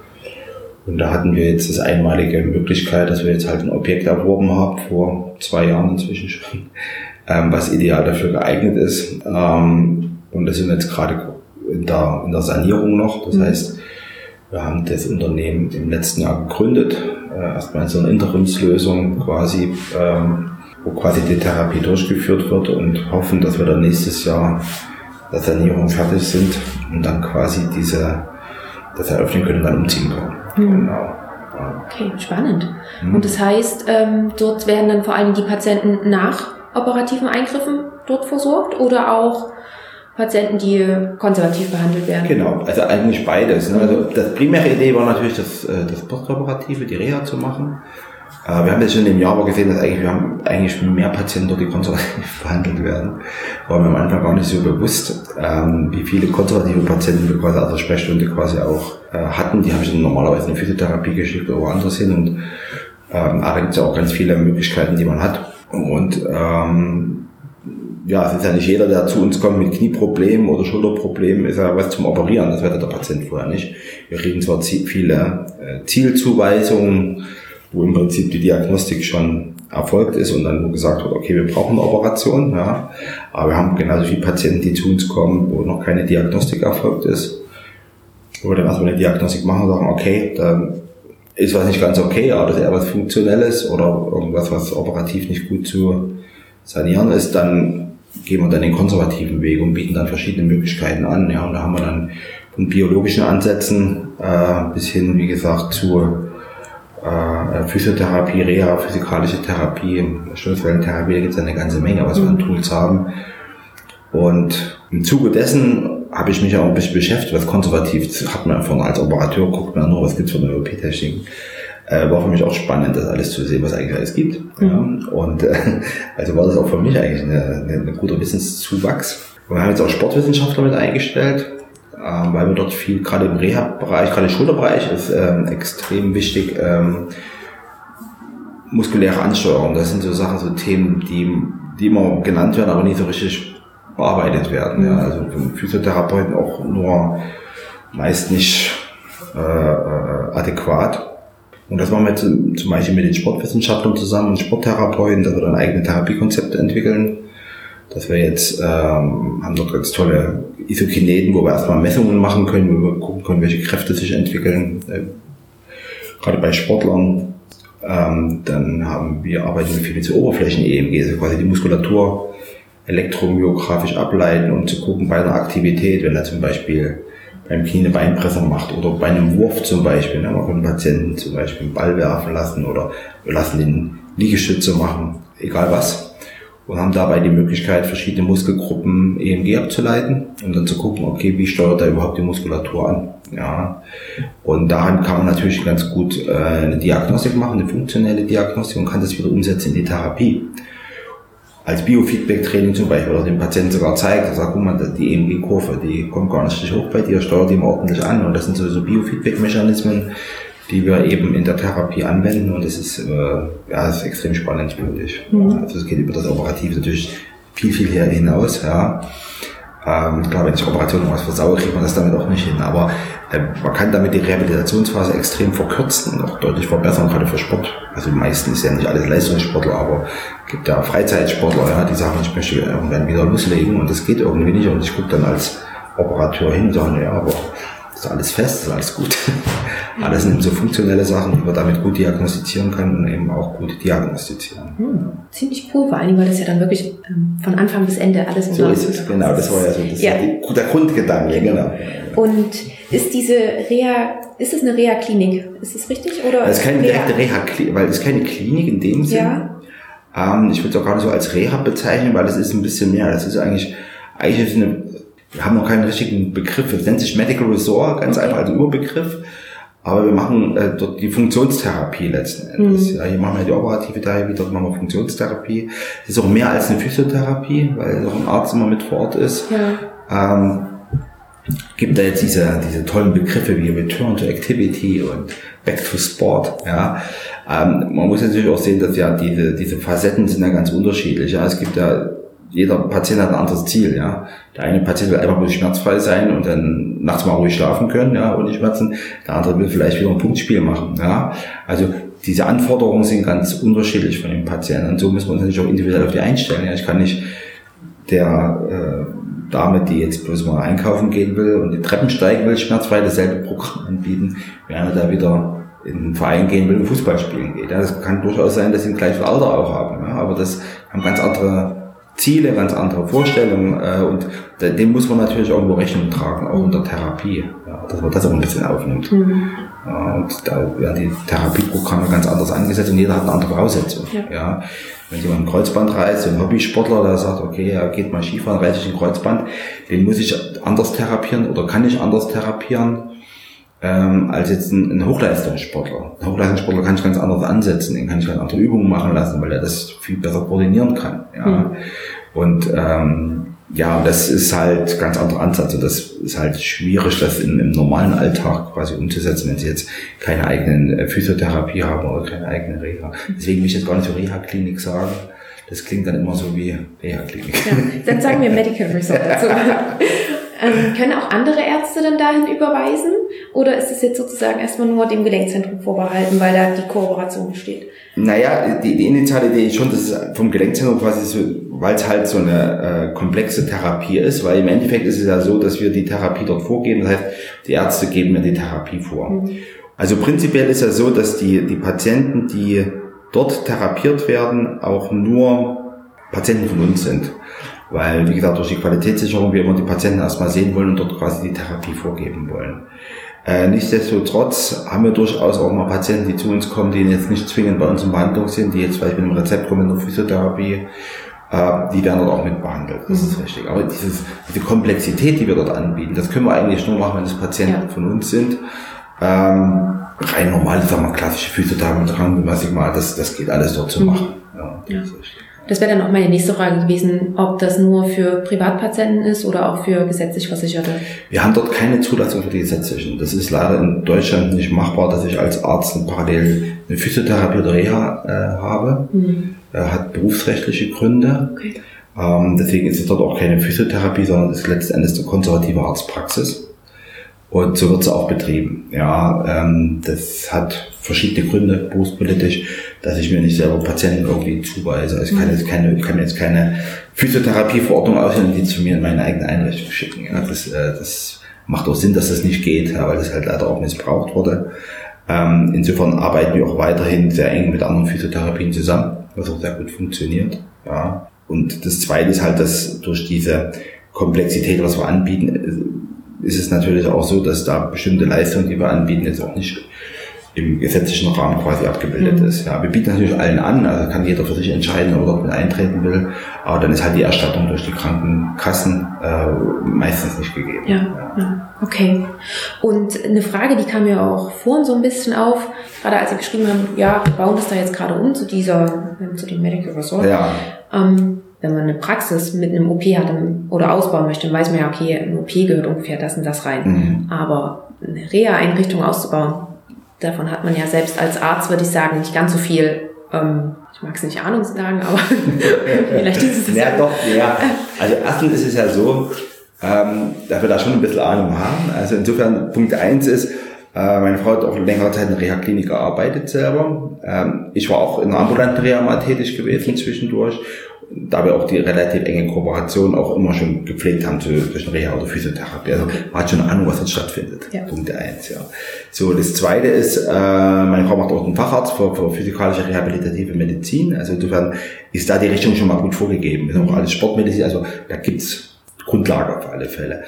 Und da hatten wir jetzt das einmalige Möglichkeit, dass wir jetzt halt ein Objekt erworben haben, vor zwei Jahren inzwischen schon, (laughs) ähm, was ideal dafür geeignet ist. Ähm, und das sind jetzt gerade in der, in der Sanierung noch. Das mhm. heißt, wir haben das Unternehmen im letzten Jahr gegründet, äh, erstmal in so einer Interimslösung quasi ähm, wo quasi die Therapie durchgeführt wird und hoffen, dass wir dann nächstes Jahr der Sanierung fertig sind und dann quasi diese, das eröffnen können und dann umziehen können. Mhm. Genau.
Okay, spannend. Mhm. Und das heißt, ähm, dort werden dann vor allem die Patienten nach operativen Eingriffen dort versorgt oder auch Patienten, die konservativ behandelt werden?
Genau, also eigentlich beides. Ne? Also das primäre Idee war natürlich, das, äh, das Postoperative, die Reha zu machen. Äh, wir haben jetzt schon im Jahr gesehen, dass eigentlich, wir haben eigentlich mehr Patienten dort, die konservativ behandelt (laughs) werden. War mir am Anfang gar nicht so bewusst, ähm, wie viele konservative Patienten wir quasi aus der Sprechstunde quasi auch äh, hatten. Die habe ich dann normalerweise in die Physiotherapie geschickt oder woanders hin. Und ähm, da gibt es ja auch ganz viele Möglichkeiten, die man hat. Und ähm, ja, es ist ja nicht jeder, der zu uns kommt mit Knieproblemen oder Schulterproblemen, ist ja was zum Operieren. Das weiß der Patient vorher nicht. Wir kriegen zwar viele äh, Zielzuweisungen, wo im Prinzip die Diagnostik schon erfolgt ist und dann wo gesagt wird, okay, wir brauchen eine Operation, ja. Aber wir haben genauso viele Patienten, die zu uns kommen, wo noch keine Diagnostik erfolgt ist. Wo wir dann erstmal eine Diagnostik machen und sagen, okay, dann ist was nicht ganz okay, aber das ist eher was Funktionelles oder irgendwas, was operativ nicht gut zu sanieren ist, dann gehen wir dann den konservativen Weg und bieten dann verschiedene Möglichkeiten an. Ja, und da haben wir dann von biologischen Ansätzen äh, bis hin, wie gesagt, zu äh, Physiotherapie, Reha, physikalische Therapie, Stoßwellentherapie, da gibt es eine ganze Menge, was wir an Tools haben. Und im Zuge dessen habe ich mich auch ein bisschen beschäftigt, was konservativ hat man von als Operateur, guckt man nur, was gibt's für eine OP-Techniken. Äh, war für mich auch spannend, das alles zu sehen, was eigentlich alles gibt. Mhm. Ja. Und äh, (laughs) also war das auch für mich eigentlich eine guter Wissenszuwachs. Und wir haben jetzt auch Sportwissenschaftler mit eingestellt, ähm, weil wir dort viel, gerade im Reha-Bereich, gerade im Schulterbereich ist ähm, extrem wichtig, ähm, muskuläre Ansteuerung. Das sind so Sachen, so Themen, die, die immer genannt werden, aber nicht so richtig bearbeitet werden. Ja. Also von Physiotherapeuten auch nur meist nicht äh, äh, adäquat. Und das machen wir jetzt zum Beispiel mit den Sportwissenschaftlern zusammen und Sporttherapeuten, dass wir dann eigene Therapiekonzepte entwickeln. Dass wir jetzt ähm, haben dort ganz tolle Isokineten, wo wir erstmal Messungen machen können, wo wir gucken können, welche Kräfte sich entwickeln. Äh, gerade bei Sportlern. Ähm, dann haben wir arbeiten wir viel mit Oberflächen-EMG, also quasi die Muskulatur elektromyografisch ableiten, um zu gucken bei einer Aktivität, wenn er zum Beispiel beim Knie eine Beinpresse macht oder bei einem Wurf zum Beispiel. Ne? Man kann Patienten zum Beispiel einen Ball werfen lassen oder wir lassen den Liegestütze machen, egal was. Und haben dabei die Möglichkeit, verschiedene Muskelgruppen EMG abzuleiten und dann zu gucken, okay, wie steuert er überhaupt die Muskulatur an. Ja. Und daran kann man natürlich ganz gut äh, eine Diagnostik machen, eine funktionelle Diagnostik und kann das wieder umsetzen in die Therapie als Biofeedback-Training zum Beispiel oder dem Patienten sogar zeigt, sagt, guck mal, die EMG-Kurve, die kommt gar nicht hoch bei dir, steuert die mal ordentlich an. Und das sind so, so Biofeedback-Mechanismen, die wir eben in der Therapie anwenden. Und das ist, äh, ja, das ist extrem spannend, finde ich. Mhm. Also es geht über das Operative natürlich viel, viel hier hinaus, ja. Ähm, klar, wenn ich Operationen was versaue, kriegt man das damit auch nicht hin. Aber äh, man kann damit die Rehabilitationsphase extrem verkürzen und auch deutlich verbessern, gerade für Sport. Also die meisten ist ja nicht alles Leistungssportler, aber es gibt ja Freizeitsportler, ja, die sagen, ich möchte irgendwann wieder loslegen und das geht irgendwie nicht. Und ich gucke dann als Operateur hin und sage, ja, aber ist alles fest, ist alles gut. (laughs) alles sind so funktionelle Sachen, die man damit gut diagnostizieren kann und eben auch gut diagnostizieren.
Hm, ziemlich cool, vor allem, weil das ja dann wirklich ähm, von Anfang bis Ende alles
So ist es, genau, das war ja so das ja. Die, der Grundgedanke, genau.
Und ist diese Reha, ist es eine Reha-Klinik? Ist das richtig? Oder
das ist keine direkte Reha-Klinik, weil es ist keine Klinik in dem Sinne. Ja. Ähm, ich würde es auch gerade so als Reha bezeichnen, weil es ist ein bisschen mehr. Das ist eigentlich, eigentlich ist eine wir haben noch keinen richtigen Begriff. Es nennt sich Medical Resort, ganz okay. einfach als Überbegriff. Aber wir machen äh, dort die Funktionstherapie letzten Endes. Mhm. Ja, hier machen wir die operative Therapie, dort machen wir Funktionstherapie. Das ist auch mehr als eine Physiotherapie, weil auch ein Arzt immer mit vor Ort ist. Ja. Ähm, gibt da jetzt diese, diese tollen Begriffe wie Return to Activity und Back to Sport. Ja. Ähm, man muss natürlich auch sehen, dass ja diese, diese Facetten sind ja ganz unterschiedlich. Ja. Es gibt ja jeder Patient hat ein anderes Ziel, ja. Der eine Patient will einfach bloß schmerzfrei sein und dann nachts mal ruhig schlafen können, ja, ohne Schmerzen. Der andere will vielleicht wieder ein Punktspiel machen, ja. Also diese Anforderungen sind ganz unterschiedlich von den Patienten und so müssen wir uns natürlich auch individuell auf die einstellen. Ja. Ich kann nicht der äh, Dame, die jetzt bloß mal einkaufen gehen will und die Treppen steigen will, schmerzfrei dasselbe Programm anbieten, während er da wieder in einen Verein gehen will und Fußball spielen geht. Ja, das kann durchaus sein, dass sie ein gleiches Alter auch haben, ja, aber das haben ganz andere Ziele, ganz andere Vorstellungen äh, und dem muss man natürlich irgendwo Rechnung tragen, auch in der Therapie, ja, dass man das auch ein bisschen aufnimmt. Mhm. Und da werden die Therapieprogramme ganz anders angesetzt und jeder hat eine andere Voraussetzung. Ja. ja. Wenn jemand ein Kreuzband reißt, so ein Hobbysportler, der sagt, okay, er geht mal Skifahren, reißt sich ein Kreuzband, den muss ich anders therapieren oder kann ich anders therapieren ähm, als jetzt ein, ein Hochleistungssportler. Ein Hochleistungssportler kann ich ganz anders ansetzen, den kann ich ganz andere Übungen machen lassen, weil er das viel besser koordinieren kann. Ja. Mhm. Und ähm, ja, das ist halt ganz anderer Ansatz und das ist halt schwierig, das in, im normalen Alltag quasi umzusetzen, wenn sie jetzt keine eigenen äh, Physiotherapie haben oder keine eigene Reha. Deswegen will ich jetzt gar nicht so Reha-Klinik sagen. Das klingt dann immer so wie Reha-Klinik.
Ja, dann sagen wir (laughs) Medical Resort dazu. (laughs) Ähm, können auch andere Ärzte dann dahin überweisen? Oder ist es jetzt sozusagen erstmal nur dem Gelenkzentrum vorbehalten, weil da die Kooperation besteht?
Naja, die, die initiale Idee ist schon, dass es vom Gelenkzentrum quasi so, weil es halt so eine äh, komplexe Therapie ist, weil im Endeffekt ist es ja so, dass wir die Therapie dort vorgeben. Das heißt, die Ärzte geben mir die Therapie vor. Mhm. Also prinzipiell ist ja so, dass die, die Patienten, die dort therapiert werden, auch nur Patienten von uns sind. Weil, wie gesagt, durch die Qualitätssicherung wir immer die Patienten erstmal sehen wollen und dort quasi die Therapie vorgeben wollen. Äh, nichtsdestotrotz haben wir durchaus auch mal Patienten, die zu uns kommen, die jetzt nicht zwingend bei uns in Behandlung sind, die jetzt vielleicht mit einem Rezept kommen in der Physiotherapie, äh, die werden dort auch mit behandelt. Das mhm. ist richtig. Aber dieses, diese Komplexität, die wir dort anbieten, das können wir eigentlich nur machen, wenn es Patienten ja. von uns sind. Ähm, rein normal, sagen wir klassische Physiotherapie, was ich mal, das, das geht alles dort zu mhm. machen. Ja,
ja. Das wäre dann auch meine nächste Frage gewesen, ob das nur für Privatpatienten ist oder auch für gesetzlich Versicherte.
Wir haben dort keine Zulassung für die gesetzlichen. Das ist leider in Deutschland nicht machbar, dass ich als Arzt parallel eine Physiotherapie oder Reha äh, habe. Mhm. Äh, hat berufsrechtliche Gründe. Okay. Ähm, deswegen ist es dort auch keine Physiotherapie, sondern ist letztendlich eine konservative Arztpraxis. Und so wird sie auch betrieben. Ja, ähm, das hat verschiedene Gründe, berufspolitisch, dass ich mir nicht selber Patienten irgendwie zuweise. Also ich kann jetzt keine, ich kann jetzt keine Physiotherapieverordnung ausstellen, die zu mir in meine eigene Einrichtung schicken. Ja, das, äh, das macht auch Sinn, dass das nicht geht, weil das halt leider auch missbraucht wurde. Ähm, insofern arbeiten wir auch weiterhin sehr eng mit anderen Physiotherapien zusammen, was auch sehr gut funktioniert. Ja. Und das Zweite ist halt, dass durch diese Komplexität, was wir anbieten, ist es natürlich auch so, dass da bestimmte Leistungen, die wir anbieten, jetzt auch nicht im gesetzlichen Rahmen quasi abgebildet mhm. ist. Ja, wir bieten natürlich allen an, also kann jeder für sich entscheiden, ob er dort mit eintreten will, aber dann ist halt die Erstattung durch die Krankenkassen äh, meistens nicht gegeben.
Ja, ja, ja, okay. Und eine Frage, die kam mir auch vorhin so ein bisschen auf, gerade als Sie geschrieben haben, ja, wir bauen das da jetzt gerade um zu dieser, zu dem Medical Resort. Ja. Ähm, wenn man eine Praxis mit einem OP hat oder ausbauen möchte, dann weiß man ja, okay, ein OP gehört ungefähr das und das rein. Mhm. Aber eine Reha-Einrichtung auszubauen, davon hat man ja selbst als Arzt, würde ich sagen, nicht ganz so viel. Ähm, ich mag es nicht Ahnung sagen, aber (laughs) vielleicht ist es
Ja, doch, ja. Also erstens ist es ja so, ähm, dass wir da schon ein bisschen Ahnung haben. Also insofern, Punkt eins ist, äh, meine Frau hat auch längere Zeit in der Reha-Klinik gearbeitet selber. Ähm, ich war auch in einer ambulanten Reha mal tätig gewesen zwischendurch da wir auch die relativ enge Kooperation auch immer schon gepflegt haben zwischen Reha oder Physiotherapie. Also man hat schon eine Ahnung, was jetzt stattfindet. Ja. Punkt eins, ja. So, das zweite ist, äh, meine Frau macht auch einen Facharzt für, für physikalische rehabilitative Medizin. Also insofern ist da die Richtung schon mal gut vorgegeben. Ist auch alles Sportmedizin, also da gibt's Grundlage auf alle Fälle.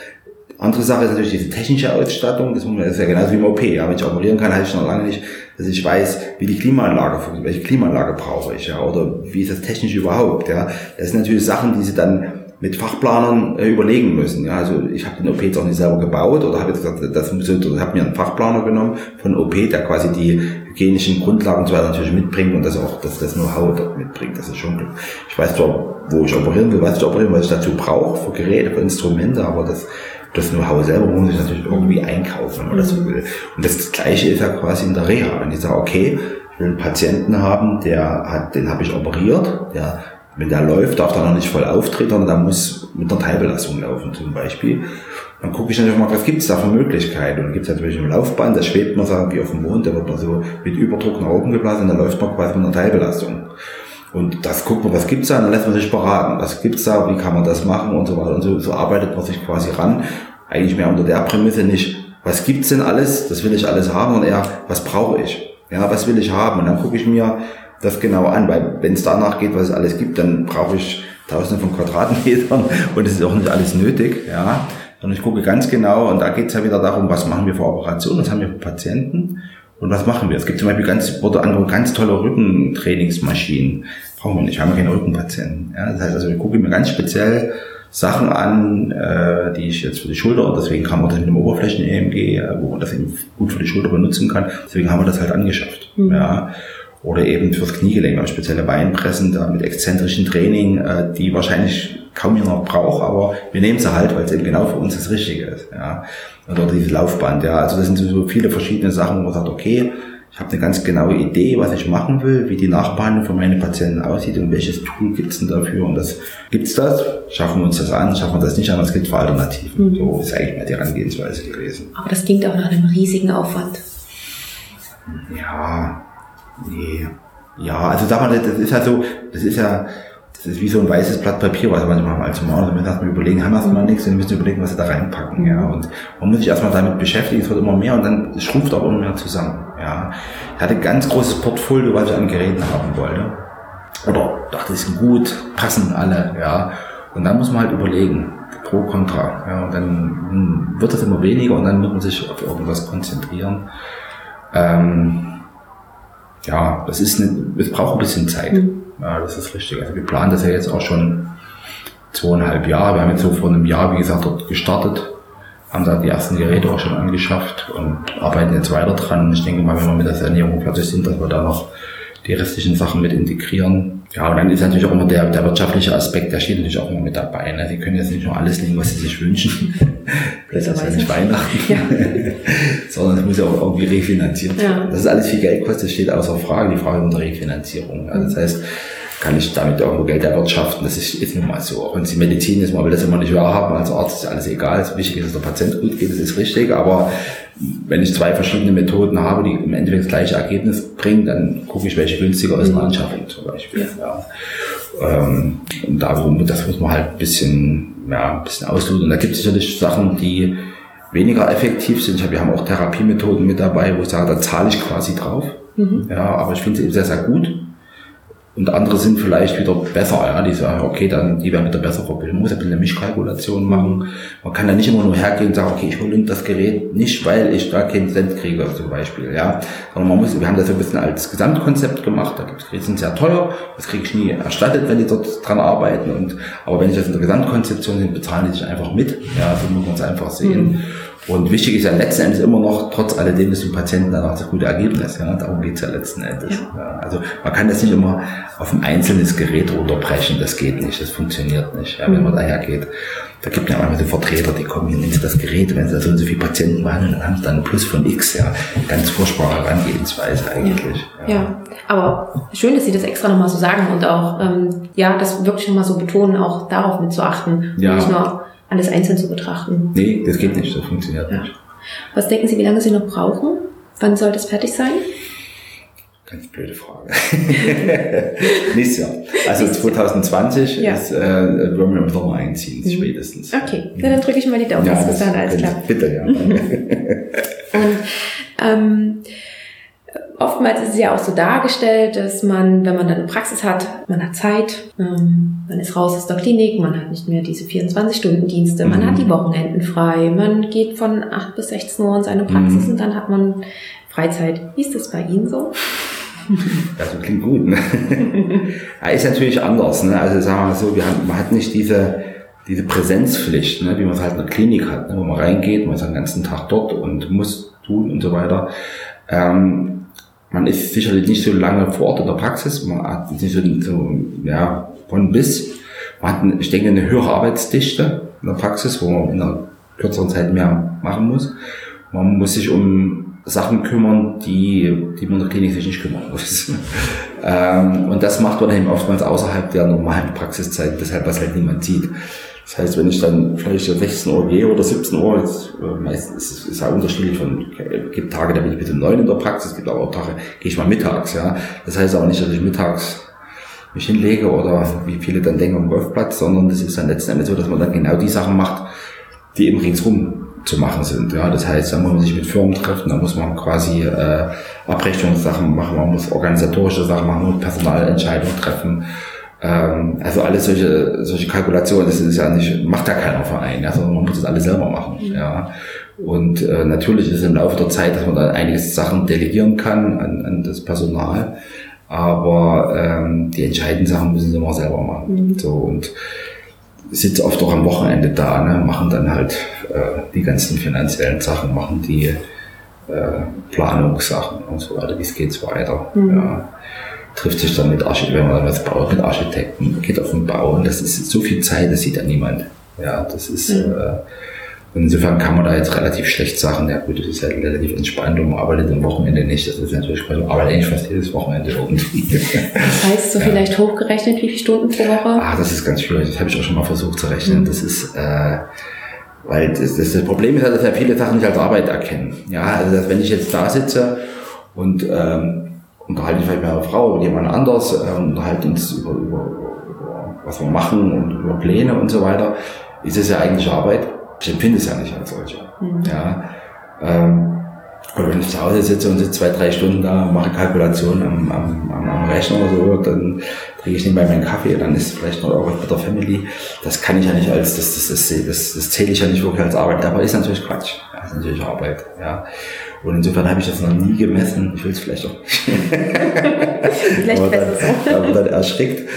Andere Sache ist natürlich diese technische Ausstattung, das ist ja genauso wie im OP. Ja, wenn ich operieren kann, heißt ich noch lange nicht, dass ich weiß, wie die Klimaanlage funktioniert, welche Klimaanlage brauche ich, ja, oder wie ist das technisch überhaupt, ja. Das sind natürlich Sachen, die sie dann mit Fachplanern äh, überlegen müssen. Ja, also ich habe den OP jetzt auch nicht selber gebaut oder habe jetzt gesagt, das muss oder habe mir einen Fachplaner genommen von OP, der quasi die hygienischen Grundlagen und so weiter natürlich mitbringt und das auch das, das Know-how dort mitbringt. Das ist schon Ich weiß zwar, wo ich operieren will, was ich operieren, was ich dazu brauche, für Geräte, für Instrumente, aber das das Know-how selber muss ich natürlich irgendwie einkaufen, wenn man das so will. Und das Gleiche ist ja quasi in der Reha. Wenn ich sage, okay, ich will einen Patienten haben, der hat, den habe ich operiert, der, wenn der läuft, darf er noch nicht voll auftreten, sondern der muss mit einer Teilbelastung laufen zum Beispiel. Dann gucke ich natürlich mal, was gibt es da für Möglichkeiten. Und dann gibt es natürlich ein Laufband, da schwebt man so wie auf dem Mond, da wird man so mit Überdruck nach oben geblasen, und dann läuft man quasi mit einer Teilbelastung. Und das guckt man, was gibt's da, und dann lässt man sich beraten. Was gibt's da, wie kann man das machen und so weiter. Und so, so arbeitet man sich quasi ran. Eigentlich mehr unter der Prämisse nicht, was gibt's denn alles, das will ich alles haben, und eher, was brauche ich? Ja, was will ich haben? Und dann gucke ich mir das genau an, weil wenn es danach geht, was es alles gibt, dann brauche ich tausende von Quadratmetern (laughs) und es ist auch nicht alles nötig, ja. Sondern ich gucke ganz genau und da geht's ja wieder darum, was machen wir für Operationen, was haben wir für Patienten und was machen wir? Es gibt zum Beispiel ganz, wurde andere ganz tolle Rückentrainingsmaschinen. Brauchen wir nicht, haben wir keine Rückenpatienten. Ja, das heißt also, ich gucke mir ganz speziell Sachen an, äh, die ich jetzt für die Schulter, und deswegen kann man das mit dem Oberflächen-EMG, äh, wo man das eben gut für die Schulter benutzen kann, deswegen haben wir das halt angeschafft. Mhm. Ja. Oder eben fürs Kniegelenk, also spezielle Beinpressen da mit exzentrischen Training, äh, die wahrscheinlich kaum jemand braucht, aber wir nehmen sie halt, weil es eben genau für uns das Richtige ist. Ja. Oder dieses Laufband, ja. Also das sind so viele verschiedene Sachen, wo man sagt, okay, ich habe eine ganz genaue Idee, was ich machen will, wie die Nachbehandlung von meinen Patienten aussieht und welches Tool gibt's denn dafür. Und das gibt's das, schaffen wir uns das an, schaffen wir das nicht an, was gibt für Alternativen. Mhm. So ist eigentlich mal die Herangehensweise gewesen.
Aber das klingt auch nach einem riesigen Aufwand.
Ja, nee. Ja, also sag mal, das ist ja so, das ist ja, das ist wie so ein weißes Blatt Papier, was manchmal als Maler, müssen erstmal überlegen, haben wir erstmal nichts, dann müssen wir überlegen, was sie da reinpacken, ja. Und man muss sich erstmal damit beschäftigen, es wird immer mehr und dann schrumpft auch immer mehr zusammen, ja. Ich hatte ein ganz großes Portfolio, was ich an Geräten haben wollte. Oder dachte, die sind gut, passen alle, ja. Und dann muss man halt überlegen, pro, contra. Ja, und dann wird das immer weniger und dann muss man sich auf irgendwas konzentrieren. Ähm, ja, das ist eine, es braucht ein bisschen Zeit. Mhm. Ja, das ist richtig. Also wir planen das ja jetzt auch schon zweieinhalb Jahre. Wir haben jetzt so vor einem Jahr, wie gesagt, dort gestartet, haben da die ersten Geräte auch schon angeschafft und arbeiten jetzt weiter dran. Ich denke mal, wenn wir mit der Sanierung fertig sind, dass wir da noch die restlichen Sachen mit integrieren. Ja, und dann ist natürlich auch immer der, der wirtschaftliche Aspekt, der steht natürlich auch immer mit dabei. Ne? Sie können jetzt nicht nur alles nehmen, was Sie sich wünschen. (laughs) das ist ja nicht Weihnachten. Ja. (laughs) Sondern es muss ja auch irgendwie refinanziert werden. Ja. Dass es alles viel Geld kostet, steht außer Frage. Die Frage der Refinanzierung. Ja, das heißt, kann ich damit irgendwo Geld erwirtschaften. Das ist, ist nun mal so. Auch wenn es die Medizin ist, man will das immer nicht wahrhaben. Als Arzt ist alles egal. Es wichtig ist, dass der Patient gut geht, das ist richtig. Aber wenn ich zwei verschiedene Methoden habe, die im Endeffekt das gleiche Ergebnis bringen, dann gucke ich, welche günstiger ist, eine Anschaffung zum Beispiel. Ja. ja. Ähm, und darum, das muss man halt ein bisschen, ja, ein bisschen ausloten. Und da gibt es sicherlich Sachen, die weniger effektiv sind. Ich habe, wir haben auch Therapiemethoden mit dabei, wo ich sage, da zahle ich quasi drauf. Mhm. Ja, aber ich finde sie eben sehr, sehr gut. Und andere sind vielleicht wieder besser, ja, die sagen, okay, dann die werden wieder besser verbildet. Man muss ein bisschen eine Mischkalkulation machen. Man kann da nicht immer nur hergehen und sagen, okay, ich hole das Gerät nicht, weil ich da keinen Cent kriege, zum Beispiel, ja. Sondern man muss, wir haben das ein bisschen als Gesamtkonzept gemacht. Da gibt es Geräte, sind sehr teuer. Das kriege ich nie erstattet, wenn die dort dran arbeiten. Und, aber wenn ich das in der Gesamtkonzeption sind, bezahlen die sich einfach mit. Ja, so muss man es einfach sehen. Mhm. Und wichtig ist ja letzten Endes immer noch, trotz alledem ist dem Patienten dann auch das gute Ergebnis. Ja? Darum geht's ja letzten Endes. Ja. Ja, also man kann das nicht immer auf ein einzelnes Gerät runterbrechen, das geht nicht, das funktioniert nicht, ja, wenn man daher geht. Da gibt ja manchmal so Vertreter, die kommen hier, nehmen Sie das Gerät, wenn Sie da so und so viele Patienten behandeln, dann haben Sie dann einen Plus von X, ja. Ganz furchtbare Herangehensweise eigentlich.
Ja. ja. aber schön, dass Sie das extra nochmal so sagen und auch, ähm, ja, das wirklich nochmal so betonen, auch darauf mitzuachten. Ja. Nicht nur alles einzeln zu betrachten.
Nee, das geht nicht, das funktioniert ja. nicht.
Was denken Sie, wie lange Sie noch brauchen? Wann soll das fertig sein?
Ganz blöde Frage. (laughs) Nächstes Jahr. Also 2020 ja. ist, äh, wollen wir im Sommer einziehen, mhm. spätestens.
Okay, Na, dann drücke ich mal die Daumen,
ja, dass das dann alles klappt. Bitte, ja. (laughs)
Und ähm, Oftmals ist es ja auch so dargestellt, dass man, wenn man dann eine Praxis hat, man hat Zeit, ähm, man ist raus aus der Klinik, man hat nicht mehr diese 24-Stunden-Dienste, man hat die mhm. Wochenenden frei, man geht von 8 bis 16 Uhr in seine Praxis mhm. und dann hat man Freizeit. Wie ist das bei Ihnen so? (laughs)
Ja, so klingt gut. Ne? (laughs) ja, ist natürlich anders. Ne? Also sagen wir mal so, wir haben, man hat nicht diese, diese Präsenzpflicht, ne? wie man es halt in der Klinik hat, ne? wo man reingeht, man ist den ganzen Tag dort und muss tun und so weiter. Ähm, man ist sicherlich nicht so lange vor Ort in der Praxis, man hat nicht so, so ja, von bis. Man hat, ich denke, eine höhere Arbeitsdichte in der Praxis, wo man in einer kürzeren Zeit mehr machen muss. Man muss sich um Sachen kümmern, die, die man in der Klinik sich nicht kümmern muss. (laughs) ähm, und das macht man eben oftmals außerhalb der normalen Praxiszeit, deshalb was halt niemand sieht. Das heißt, wenn ich dann vielleicht 16 Uhr gehe oder 17 Uhr, jetzt, äh, meistens ist es ja unterschiedlich von, gibt Tage, da bin ich bis um 9 in der Praxis, es gibt aber auch Tage, gehe ich mal mittags, ja. Das heißt aber nicht, dass ich mittags mich hinlege oder wie viele dann denken am Golfplatz, sondern das ist dann letzten Endes so, dass man dann genau die Sachen macht, die eben ringsrum zu machen sind. Ja, das heißt, da muss man sich mit Firmen treffen, da muss man quasi äh, Abrechnungssachen machen, man muss organisatorische Sachen machen, man muss Personalentscheidungen treffen, ähm, also alles solche, solche Kalkulationen, das ist ja nicht, macht ja keiner Verein, sondern man muss das alles selber machen. Mhm. Ja. Und äh, natürlich ist im Laufe der Zeit, dass man da einiges Sachen delegieren kann an, an das Personal, aber ähm, die entscheidenden Sachen müssen sie immer selber machen. Mhm. So und sitze oft auch am Wochenende da, ne, machen dann halt äh, die ganzen finanziellen Sachen, machen die äh, Planungssachen und so weiter, wie es geht weiter. Mhm. Ja trifft sich dann mit Architekten, wenn man was baut, mit Architekten, geht auf den Bau und das ist so viel Zeit, das sieht ja niemand. Ja, das ist, mhm. äh, insofern kann man da jetzt relativ schlecht sagen, ja gut, das ist halt relativ entspannt und man arbeitet am Wochenende nicht. Das ist natürlich, man arbeitet eigentlich fast jedes Wochenende irgendwie.
Das (laughs) heißt, so ja. vielleicht hochgerechnet, wie viele Stunden pro Woche?
Ah, das ist ganz schwierig. Das habe ich auch schon mal versucht zu rechnen. Mhm. Das ist, äh, weil das, das, das Problem ist halt, dass ja viele Sachen nicht als Arbeit erkennen. Ja, also dass, wenn ich jetzt da sitze und ähm, unterhalte ich vielleicht mit einer Frau oder jemand anders, äh, unterhalten uns über, über, über, was wir machen und über Pläne und so weiter, ist es ja eigentlich Arbeit. Ich empfinde es ja nicht als solche. Mhm. Ja, ähm, oder wenn ich zu Hause sitze und sitze zwei, drei Stunden da, mache Kalkulationen am, am, am am Rechner oder so, dann trinke ich nebenbei meinen Kaffee, dann ist vielleicht noch irgendwas mit der Family. Das kann ich ja nicht als, das, das, das, das, das zähle ich ja nicht wirklich als Arbeit. Dabei ist natürlich Quatsch. Ist natürlich Arbeit, ja. Und insofern habe ich das noch nie gemessen. Ich will es vielleicht auch (laughs) vielleicht dann, so. aber dann erschrickt.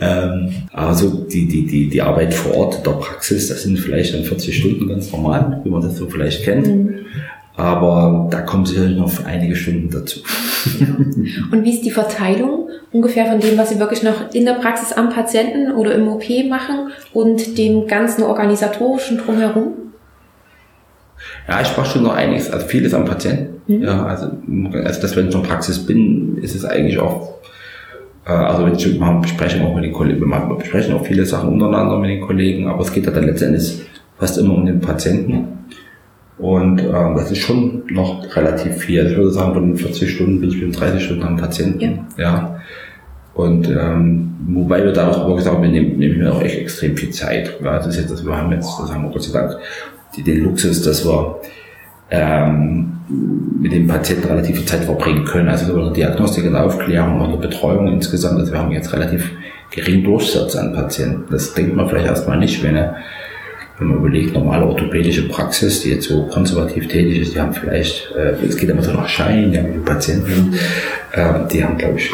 Ähm, aber so die, die, die, die Arbeit vor Ort der Praxis, das sind vielleicht dann 40 Stunden ganz normal, wie man das so vielleicht kennt. Mhm. Aber da kommen sicherlich noch einige Stunden dazu.
Und wie ist die Verteilung ungefähr von dem, was Sie wirklich noch in der Praxis am Patienten oder im OP machen und dem ganzen organisatorischen drumherum?
Ja, ich mache schon noch einiges, also vieles am Patienten. Mhm. Ja, also, also dass wenn ich in der Praxis bin, ist es eigentlich auch, äh, also wenn ich mal bespreche auch mit den Kollegen, wir besprechen auch viele Sachen untereinander mit den Kollegen, aber es geht ja dann letztendlich fast immer um den Patienten. Und ähm, das ist schon noch relativ viel. Also ich würde sagen, von den 40 Stunden bin ich mit 30 Stunden am Patienten. Ja. ja. Und ähm, wobei wir da auch gesagt haben, wir nehmen, nehmen wir auch echt extrem viel Zeit. Ja, das ist jetzt, also wir haben jetzt, das haben wir Gott sei Dank, die, den Luxus, dass wir ähm, mit dem Patienten relativ viel Zeit verbringen können. Also über eine Diagnostik und Aufklärung und Betreuung insgesamt. Also wir haben jetzt relativ geringen Durchsatz an Patienten. Das denkt man vielleicht erstmal nicht, wenn wenn man überlegt, normale orthopädische Praxis, die jetzt so konservativ tätig ist, die haben vielleicht, äh, es geht immer so nach Scheinen, die haben Patienten, äh, die haben, glaube ich,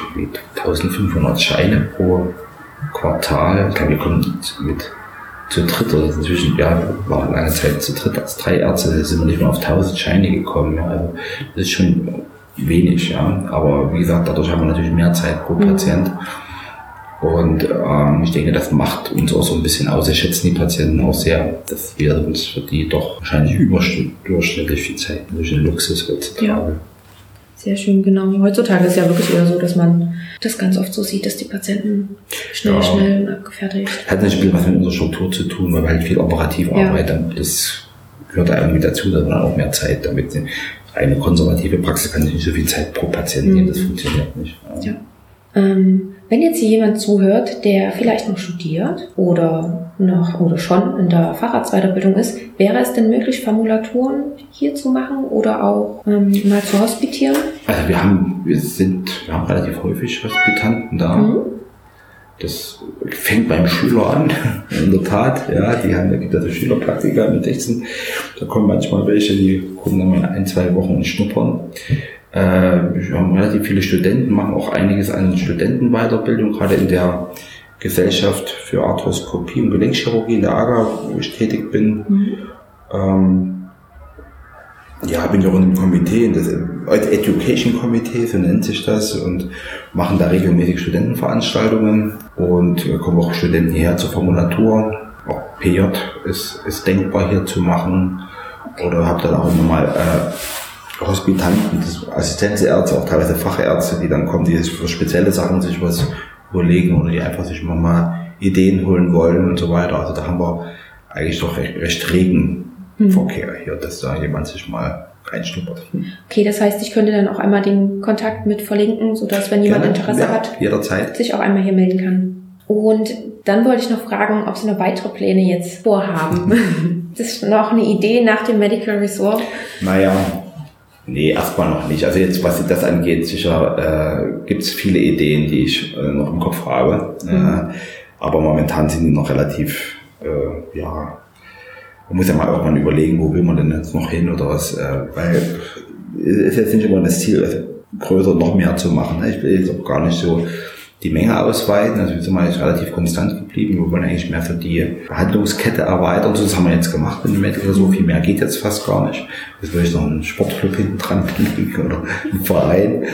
1500 Scheine pro Quartal. Ich glaube, wir kommen mit zu dritt oder inzwischen, ja, war lange Zeit zu dritt als drei Ärzte, sind wir nicht mehr auf 1000 Scheine gekommen. Ja. Also, das ist schon wenig, ja. Aber wie gesagt, dadurch haben wir natürlich mehr Zeit pro mhm. Patient. Und ähm, ich denke, das macht uns auch so ein bisschen aus. Ich schätze die Patienten auch sehr, dass wir uns für die doch wahrscheinlich überdurchschnittlich viel Zeit durch den Luxus heutzutage. Ja.
Sehr schön, genau. Heutzutage ist ja wirklich eher so, dass man das ganz oft so sieht, dass die Patienten schnell, ja. schnell abgefertigt.
Hat natürlich was mit unserer Struktur zu tun, weil wir halt viel operativ ja. arbeiten. Das gehört da irgendwie dazu, dass man auch mehr Zeit damit. Eine konservative Praxis kann nicht so viel Zeit pro Patienten nehmen, mhm. das funktioniert nicht.
Ja. ja. Ähm, wenn jetzt hier jemand zuhört, der vielleicht noch studiert oder noch oder schon in der Facharztweiterbildung ist, wäre es denn möglich, Formulaturen hier zu machen oder auch ähm, mal zu hospitieren?
Also wir haben, wir sind, wir haben relativ häufig Hospitanten da. Mhm. Das fängt beim Schüler an, (laughs) in der Tat. Ja, die haben, da gibt es Schülerpraktika mit 16. Da kommen manchmal welche, die kommen dann mal ein, zwei Wochen und schnuppern. Äh, wir haben relativ viele Studenten, machen auch einiges an Studentenweiterbildung, gerade in der Gesellschaft für Arthroskopie und Gelenkchirurgie in der AGA, wo ich tätig bin. Mhm. Ähm, ja, bin ja auch in einem Komitee, in das Education Komitee, so nennt sich das, und machen da regelmäßig Studentenveranstaltungen und kommen auch Studenten hierher zur Formulatur. Auch PJ ist, ist denkbar hier zu machen. Oder habe dann auch nochmal äh, Hospitanten, Assistenzärzte, auch teilweise Fachärzte, die dann kommen, die für spezielle Sachen sich was überlegen oder die einfach sich immer mal Ideen holen wollen und so weiter. Also da haben wir eigentlich doch recht, recht regen hm. Verkehr hier, dass da jemand sich mal reinschnuppert.
Okay, das heißt, ich könnte dann auch einmal den Kontakt mit verlinken, sodass, wenn jemand Gerne, Interesse ja, hat,
jederzeit.
sich auch einmal hier melden kann. Und dann wollte ich noch fragen, ob Sie noch weitere Pläne jetzt vorhaben. (laughs) das ist noch eine Idee nach dem Medical Resort?
Naja, Nee, erstmal noch nicht. Also jetzt, was das angeht, sicher äh, gibt es viele Ideen, die ich äh, noch im Kopf habe. Mhm. Äh, aber momentan sind die noch relativ, äh, ja, man muss ja mal irgendwann überlegen, wo will man denn jetzt noch hin oder was, äh, weil es ist jetzt nicht immer das Ziel, also größer noch mehr zu machen. Ne? Ich will jetzt auch gar nicht so die Menge ausweiten. Also wir sind mal relativ konstant geblieben. Wir wollen eigentlich mehr für die Behandlungskette erweitern. So, das haben wir jetzt gemacht in Medical. So viel mehr geht jetzt fast gar nicht. Jetzt will ich noch einen Sportclub hinten dran kriegen (laughs) oder einen Verein.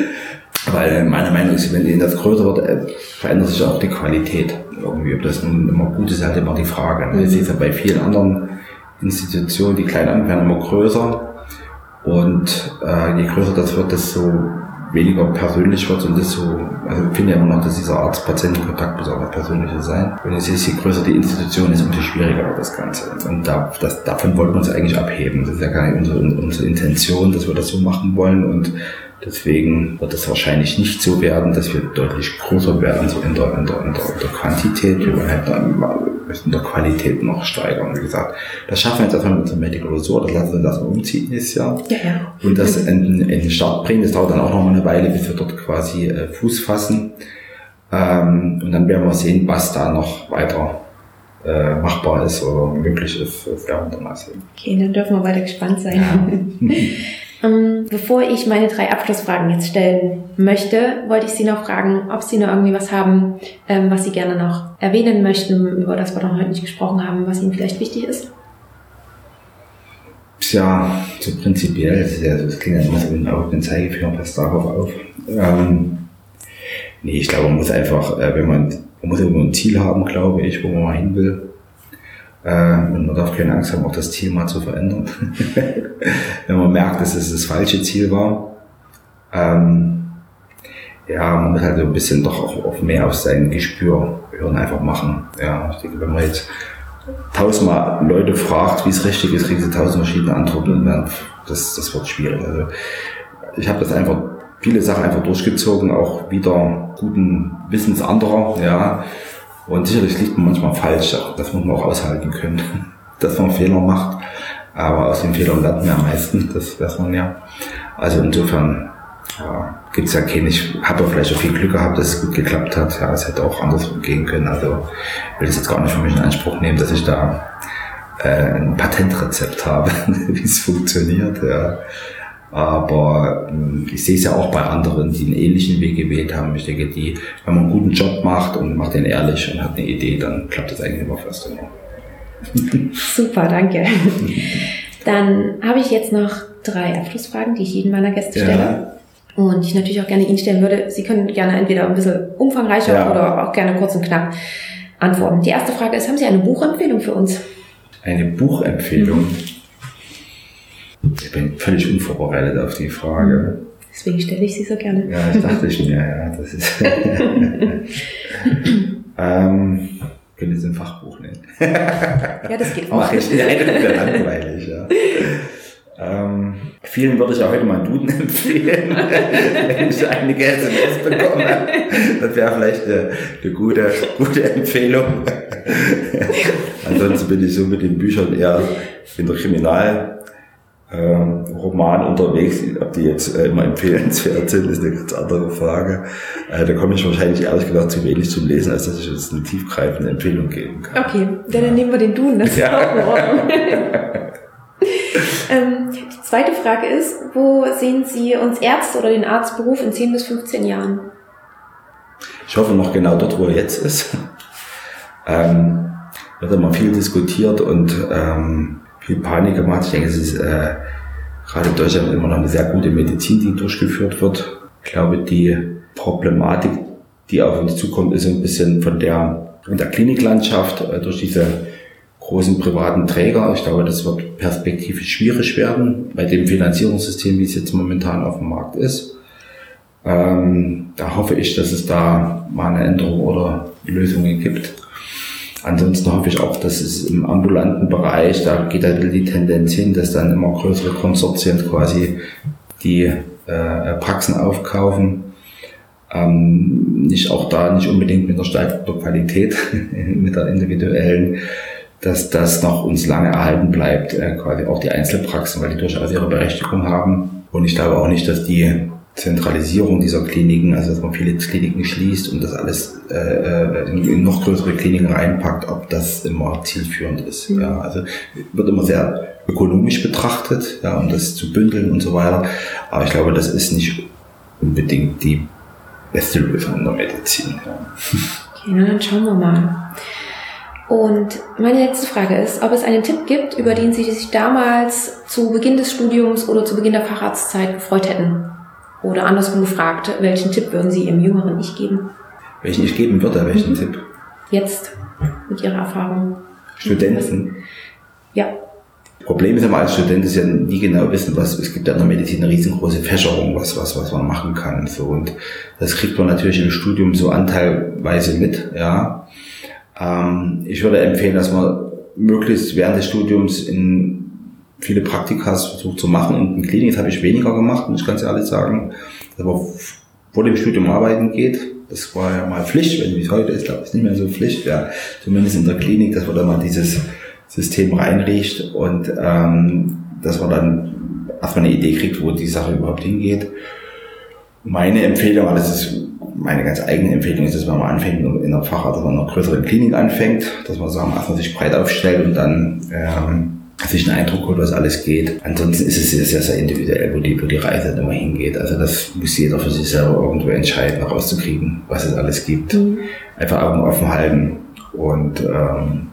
Weil meine Meinung ist, wenn das größer wird, äh, verändert sich auch die Qualität irgendwie. Ob das nun immer gut ist, ist halt immer die Frage. Ich sehe es ja bei vielen anderen Institutionen, die klein anfangen, werden immer größer. Und äh, je größer das wird, desto weniger persönlich wird und das so, also ich finde ja immer noch, dass dieser Arzt-Patienten-Kontakt muss auch persönlicher sein. Und es ist, je größer die Institution ist, umso schwieriger wird das Ganze. Und da, das, davon wollten wir uns eigentlich abheben. Das ist ja gar nicht unsere, unsere Intention, dass wir das so machen wollen und Deswegen wird es wahrscheinlich nicht so werden, dass wir deutlich größer werden, so in der, in der, in der, in der Quantität. Wir wollen halt dann müssen der Qualität noch steigern. Wie gesagt, das schaffen wir jetzt erstmal mit unserem Medical Resort, das lassen wir das umziehen dieses Jahr. Ja, ja. Und das in, in den Start bringen, das dauert dann auch noch mal eine Weile, bis wir dort quasi äh, Fuß fassen. Ähm, und dann werden wir sehen, was da noch weiter äh, machbar ist oder möglich ist. Das werden wir dann mal sehen.
Okay, dann dürfen wir weiter gespannt sein. Ja. (laughs) Ähm, bevor ich meine drei Abschlussfragen jetzt stellen möchte, wollte ich Sie noch fragen, ob Sie noch irgendwie was haben, ähm, was Sie gerne noch erwähnen möchten, über das wir noch heute nicht gesprochen haben, was Ihnen vielleicht wichtig ist.
Ja, so prinzipiell, das, ja, das klingt ja immer so auf den Zeigefinger, passt darauf auf. Ähm, nee, ich glaube, man muss einfach, äh, wenn man, man muss irgendwo ein Ziel haben, glaube ich, wo man mal hin will. Äh, und man darf keine Angst haben, auch das Ziel mal zu verändern. (laughs) Wenn man merkt, dass es das falsche Ziel war. Ähm, ja, man muss halt so ein bisschen doch auch auf mehr auf sein Gespür hören, einfach machen. Ja, ich denke, wenn man jetzt tausendmal Leute fragt, wie es richtig ist, kriegen sie tausend verschiedene Antworten und dann, das, das wird schwierig. Also ich habe das einfach, viele Sachen einfach durchgezogen, auch wieder guten Wissens anderer, ja. Und sicherlich liegt man manchmal falsch, das muss man auch aushalten können, (laughs) dass man Fehler macht. Aber aus den Fehlern lernt man am meisten, das weiß man ja. Also insofern ja, gibt es ja keine, ich habe ja vielleicht auch viel Glück gehabt, dass es gut geklappt hat. Ja, es hätte auch andersrum gehen können. Also will das jetzt gar nicht für mich in Anspruch nehmen, dass ich da äh, ein Patentrezept habe, (laughs) wie es funktioniert. Ja. Aber ähm, ich sehe es ja auch bei anderen, die einen ähnlichen Weg gewählt haben. Ich denke, die, wenn man einen guten Job macht und macht den ehrlich und hat eine Idee, dann klappt das eigentlich immer fast immer. (laughs)
Super, danke. Dann habe ich jetzt noch drei Abschlussfragen, die ich jedem meiner Gäste stelle. Ja. Und ich natürlich auch gerne Ihnen stellen würde. Sie können gerne entweder ein bisschen umfangreicher ja. oder auch gerne kurz und knapp antworten. Die erste Frage ist, haben Sie eine Buchempfehlung für uns?
Eine Buchempfehlung? Mhm. Ich bin völlig unvorbereitet auf die Frage.
Deswegen stelle ich sie so gerne.
Ja, das dachte ich mir, ja. Das ist (laughs) ähm, können Sie ein Fachbuch nennen.
ja, das geht auch.
Mach ich. Ja, das wäre langweilig, ja. Ähm, vielen würde ich auch heute mal Duden (laughs) empfehlen, wenn ich einige SMS bekomme. Das wäre vielleicht eine, eine gute, gute Empfehlung. (laughs) Ansonsten bin ich so mit den Büchern eher in der Kriminal- ähm, Roman unterwegs. Ob die jetzt äh, immer empfehlenswert sind, ist eine ganz andere Frage. Äh, da komme ich wahrscheinlich ehrlich gesagt zu wenig zum Lesen, als dass ich jetzt eine tiefgreifende Empfehlung geben kann.
Okay, dann ja. nehmen wir den Duden, das ist ja. auch in Ordnung. (laughs) ähm, die zweite Frage ist, wo sehen Sie uns Ärzte oder den Arztberuf in 10 bis 15 Jahren?
Ich hoffe noch genau dort, wo er jetzt ist. (laughs) Ähm, wird immer viel diskutiert und ähm, viel Panik gemacht. Ich denke, es ist äh, gerade in Deutschland immer noch eine sehr gute Medizin, die durchgeführt wird. Ich glaube, die Problematik, die auf uns zukommt, ist ein bisschen von der, von der Kliniklandschaft äh, durch diese großen privaten Träger. Ich glaube, das wird perspektivisch schwierig werden bei dem Finanzierungssystem, wie es jetzt momentan auf dem Markt ist. Ähm, da hoffe ich, dass es da mal eine Änderung oder Lösungen gibt. Ansonsten hoffe ich auch, dass es im ambulanten Bereich, da geht halt die Tendenz hin, dass dann immer größere Konsortien quasi die äh, Praxen aufkaufen. Ähm, nicht auch da nicht unbedingt mit der steigenden Qualität, (laughs) mit der individuellen, dass das noch uns lange erhalten bleibt, äh, quasi auch die Einzelpraxen, weil die durchaus ihre Berechtigung haben. Und ich glaube auch nicht, dass die Zentralisierung dieser Kliniken, also dass man viele Kliniken schließt und das alles äh, äh, in, noch größere Kliniken reinpackt, ob das immer zielführend ist. Mhm. Ja, also wird immer sehr ökonomisch betrachtet, ja, um das zu bündeln und so weiter. Aber ich glaube, das ist nicht unbedingt die beste Lösung in der Medizin. Ja.
Okay, dann schauen wir mal. Und meine letzte Frage ist, ob es einen Tipp gibt, über den Sie sich damals zu Beginn des Studiums oder zu Beginn der Facharztzeit gefreut hätten. Oder andersrum gefragt, welchen Tipp würden Sie Ihrem jüngeren Ich geben?
Welchen ich geben würde, welchen mhm. Tipp?
Jetzt, mit Ihrer Erfahrung.
Studenten?
Ja.
Problem ist aber als Student ist ja nie genau wissen, was, es gibt ja in der Medizin eine riesengroße Fächerung, was, was, was man machen kann, so. Und das kriegt man natürlich im Studium so anteilweise mit, ja. Ähm, ich würde empfehlen, dass man möglichst während des Studiums in viele Praktikas versucht zu machen und in Klinik habe ich weniger gemacht, muss ich ganz ehrlich sagen. Aber vor dem Studium arbeiten geht, Das war ja mal Pflicht, wenn es heute ist, glaube ich, nicht mehr so Pflicht, ja, zumindest in der Klinik, dass man da mal dieses System reinriecht und ähm, dass man dann erstmal eine Idee kriegt, wo die Sache überhaupt hingeht. Meine Empfehlung, aber das ist meine ganz eigene Empfehlung, ist, dass man mal anfängt in der Facharzt, dass man in einer größeren Klinik anfängt, dass man sagen, erstmal sich breit aufstellt und dann ähm, sich einen Eindruck holt, was alles geht. Ansonsten ist es sehr, sehr, sehr individuell, wo die, wo die Reise dann immer hingeht. Also das muss jeder für sich selber irgendwo entscheiden, rauszukriegen, was es alles gibt. Mhm. Einfach Augen offen halten und ähm,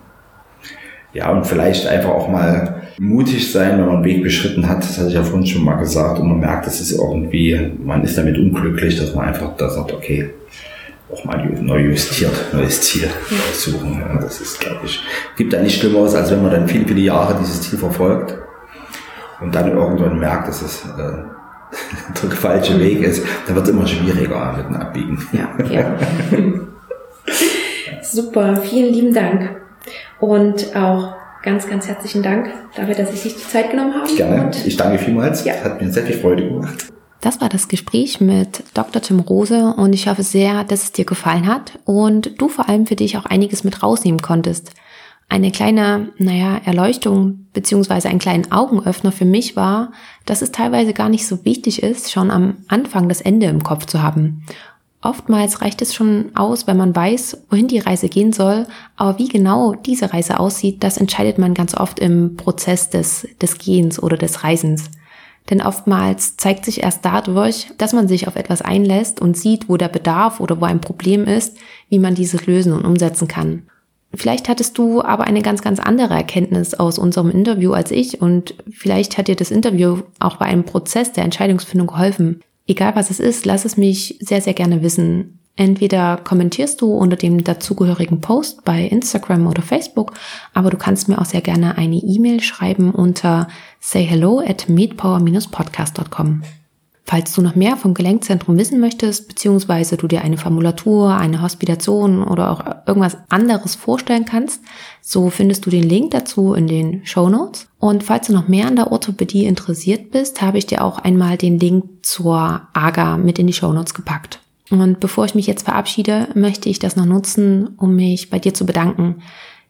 ja, und vielleicht einfach auch mal mutig sein, wenn man einen Weg beschritten hat. Das hatte ich ja vorhin schon mal gesagt. Und man merkt, das ist irgendwie, man ist damit unglücklich, dass man einfach da sagt, okay, auch mal neu justiert, neues Ziel suchen. Ja, das ist, glaube ich, gibt da nicht Schlimmeres, als wenn man dann viele, viele Jahre dieses Ziel verfolgt und dann irgendwann merkt, dass es äh, (laughs) der falsche Weg ist. Dann wird es immer schwieriger mit dem Abbiegen.
Ja, ja. (laughs) Super, vielen lieben Dank. Und auch ganz, ganz herzlichen Dank dafür, dass Sie sich die Zeit genommen haben.
Gerne. ich danke vielmals. Ja. Hat mir sehr viel Freude gemacht.
Das war das Gespräch mit Dr. Tim Rose und ich hoffe sehr, dass es dir gefallen hat und du vor allem für dich auch einiges mit rausnehmen konntest. Eine kleine, naja, Erleuchtung beziehungsweise ein kleinen Augenöffner für mich war, dass es teilweise gar nicht so wichtig ist, schon am Anfang das Ende im Kopf zu haben. Oftmals reicht es schon aus, wenn man weiß, wohin die Reise gehen soll, aber wie genau diese Reise aussieht, das entscheidet man ganz oft im Prozess des, des Gehens oder des Reisens. Denn oftmals zeigt sich erst dadurch, dass man sich auf etwas einlässt und sieht, wo der Bedarf oder wo ein Problem ist, wie man dieses lösen und umsetzen kann. Vielleicht hattest du aber eine ganz, ganz andere Erkenntnis aus unserem Interview als ich und vielleicht hat dir das Interview auch bei einem Prozess der Entscheidungsfindung geholfen. Egal was es ist, lass es mich sehr, sehr gerne wissen. Entweder kommentierst du unter dem dazugehörigen Post bei Instagram oder Facebook, aber du kannst mir auch sehr gerne eine E-Mail schreiben unter sayhello at meetpower-podcast.com. Falls du noch mehr vom Gelenkzentrum wissen möchtest, beziehungsweise du dir eine Formulatur, eine Hospitation oder auch irgendwas anderes vorstellen kannst, so findest du den Link dazu in den Show Notes. Und falls du noch mehr an der Orthopädie interessiert bist, habe ich dir auch einmal den Link zur AGA mit in die Show Notes gepackt. Und bevor ich mich jetzt verabschiede, möchte ich das noch nutzen, um mich bei dir zu bedanken.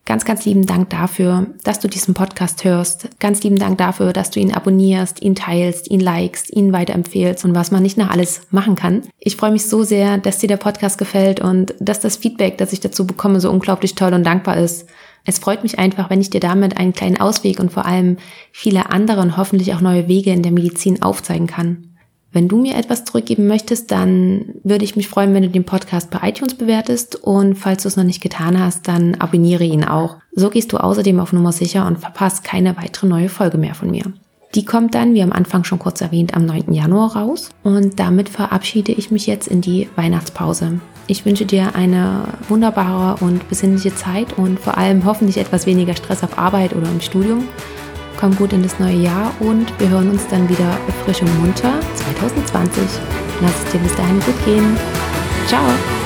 Ganz, ganz lieben Dank dafür, dass du diesen Podcast hörst. Ganz lieben Dank dafür, dass du ihn abonnierst, ihn teilst, ihn likest, ihn weiterempfehlst und was man nicht nach alles machen kann. Ich freue mich so sehr, dass dir der Podcast gefällt und dass das Feedback, das ich dazu bekomme, so unglaublich toll und dankbar ist. Es freut mich einfach, wenn ich dir damit einen kleinen Ausweg und vor allem viele andere und hoffentlich auch neue Wege in der Medizin aufzeigen kann. Wenn du mir etwas zurückgeben möchtest, dann würde ich mich freuen, wenn du den Podcast bei iTunes bewertest und falls du es noch nicht getan hast, dann abonniere ihn auch. So gehst du außerdem auf Nummer sicher und verpasst keine weitere neue Folge mehr von mir. Die kommt dann, wie am Anfang schon kurz erwähnt, am 9. Januar raus und damit verabschiede ich mich jetzt in die Weihnachtspause. Ich wünsche dir eine wunderbare und besinnliche Zeit und vor allem hoffentlich etwas weniger Stress auf Arbeit oder im Studium komm gut in das neue Jahr und wir hören uns dann wieder frisch und munter 2020. Lass es dir bis dahin gut gehen. Ciao!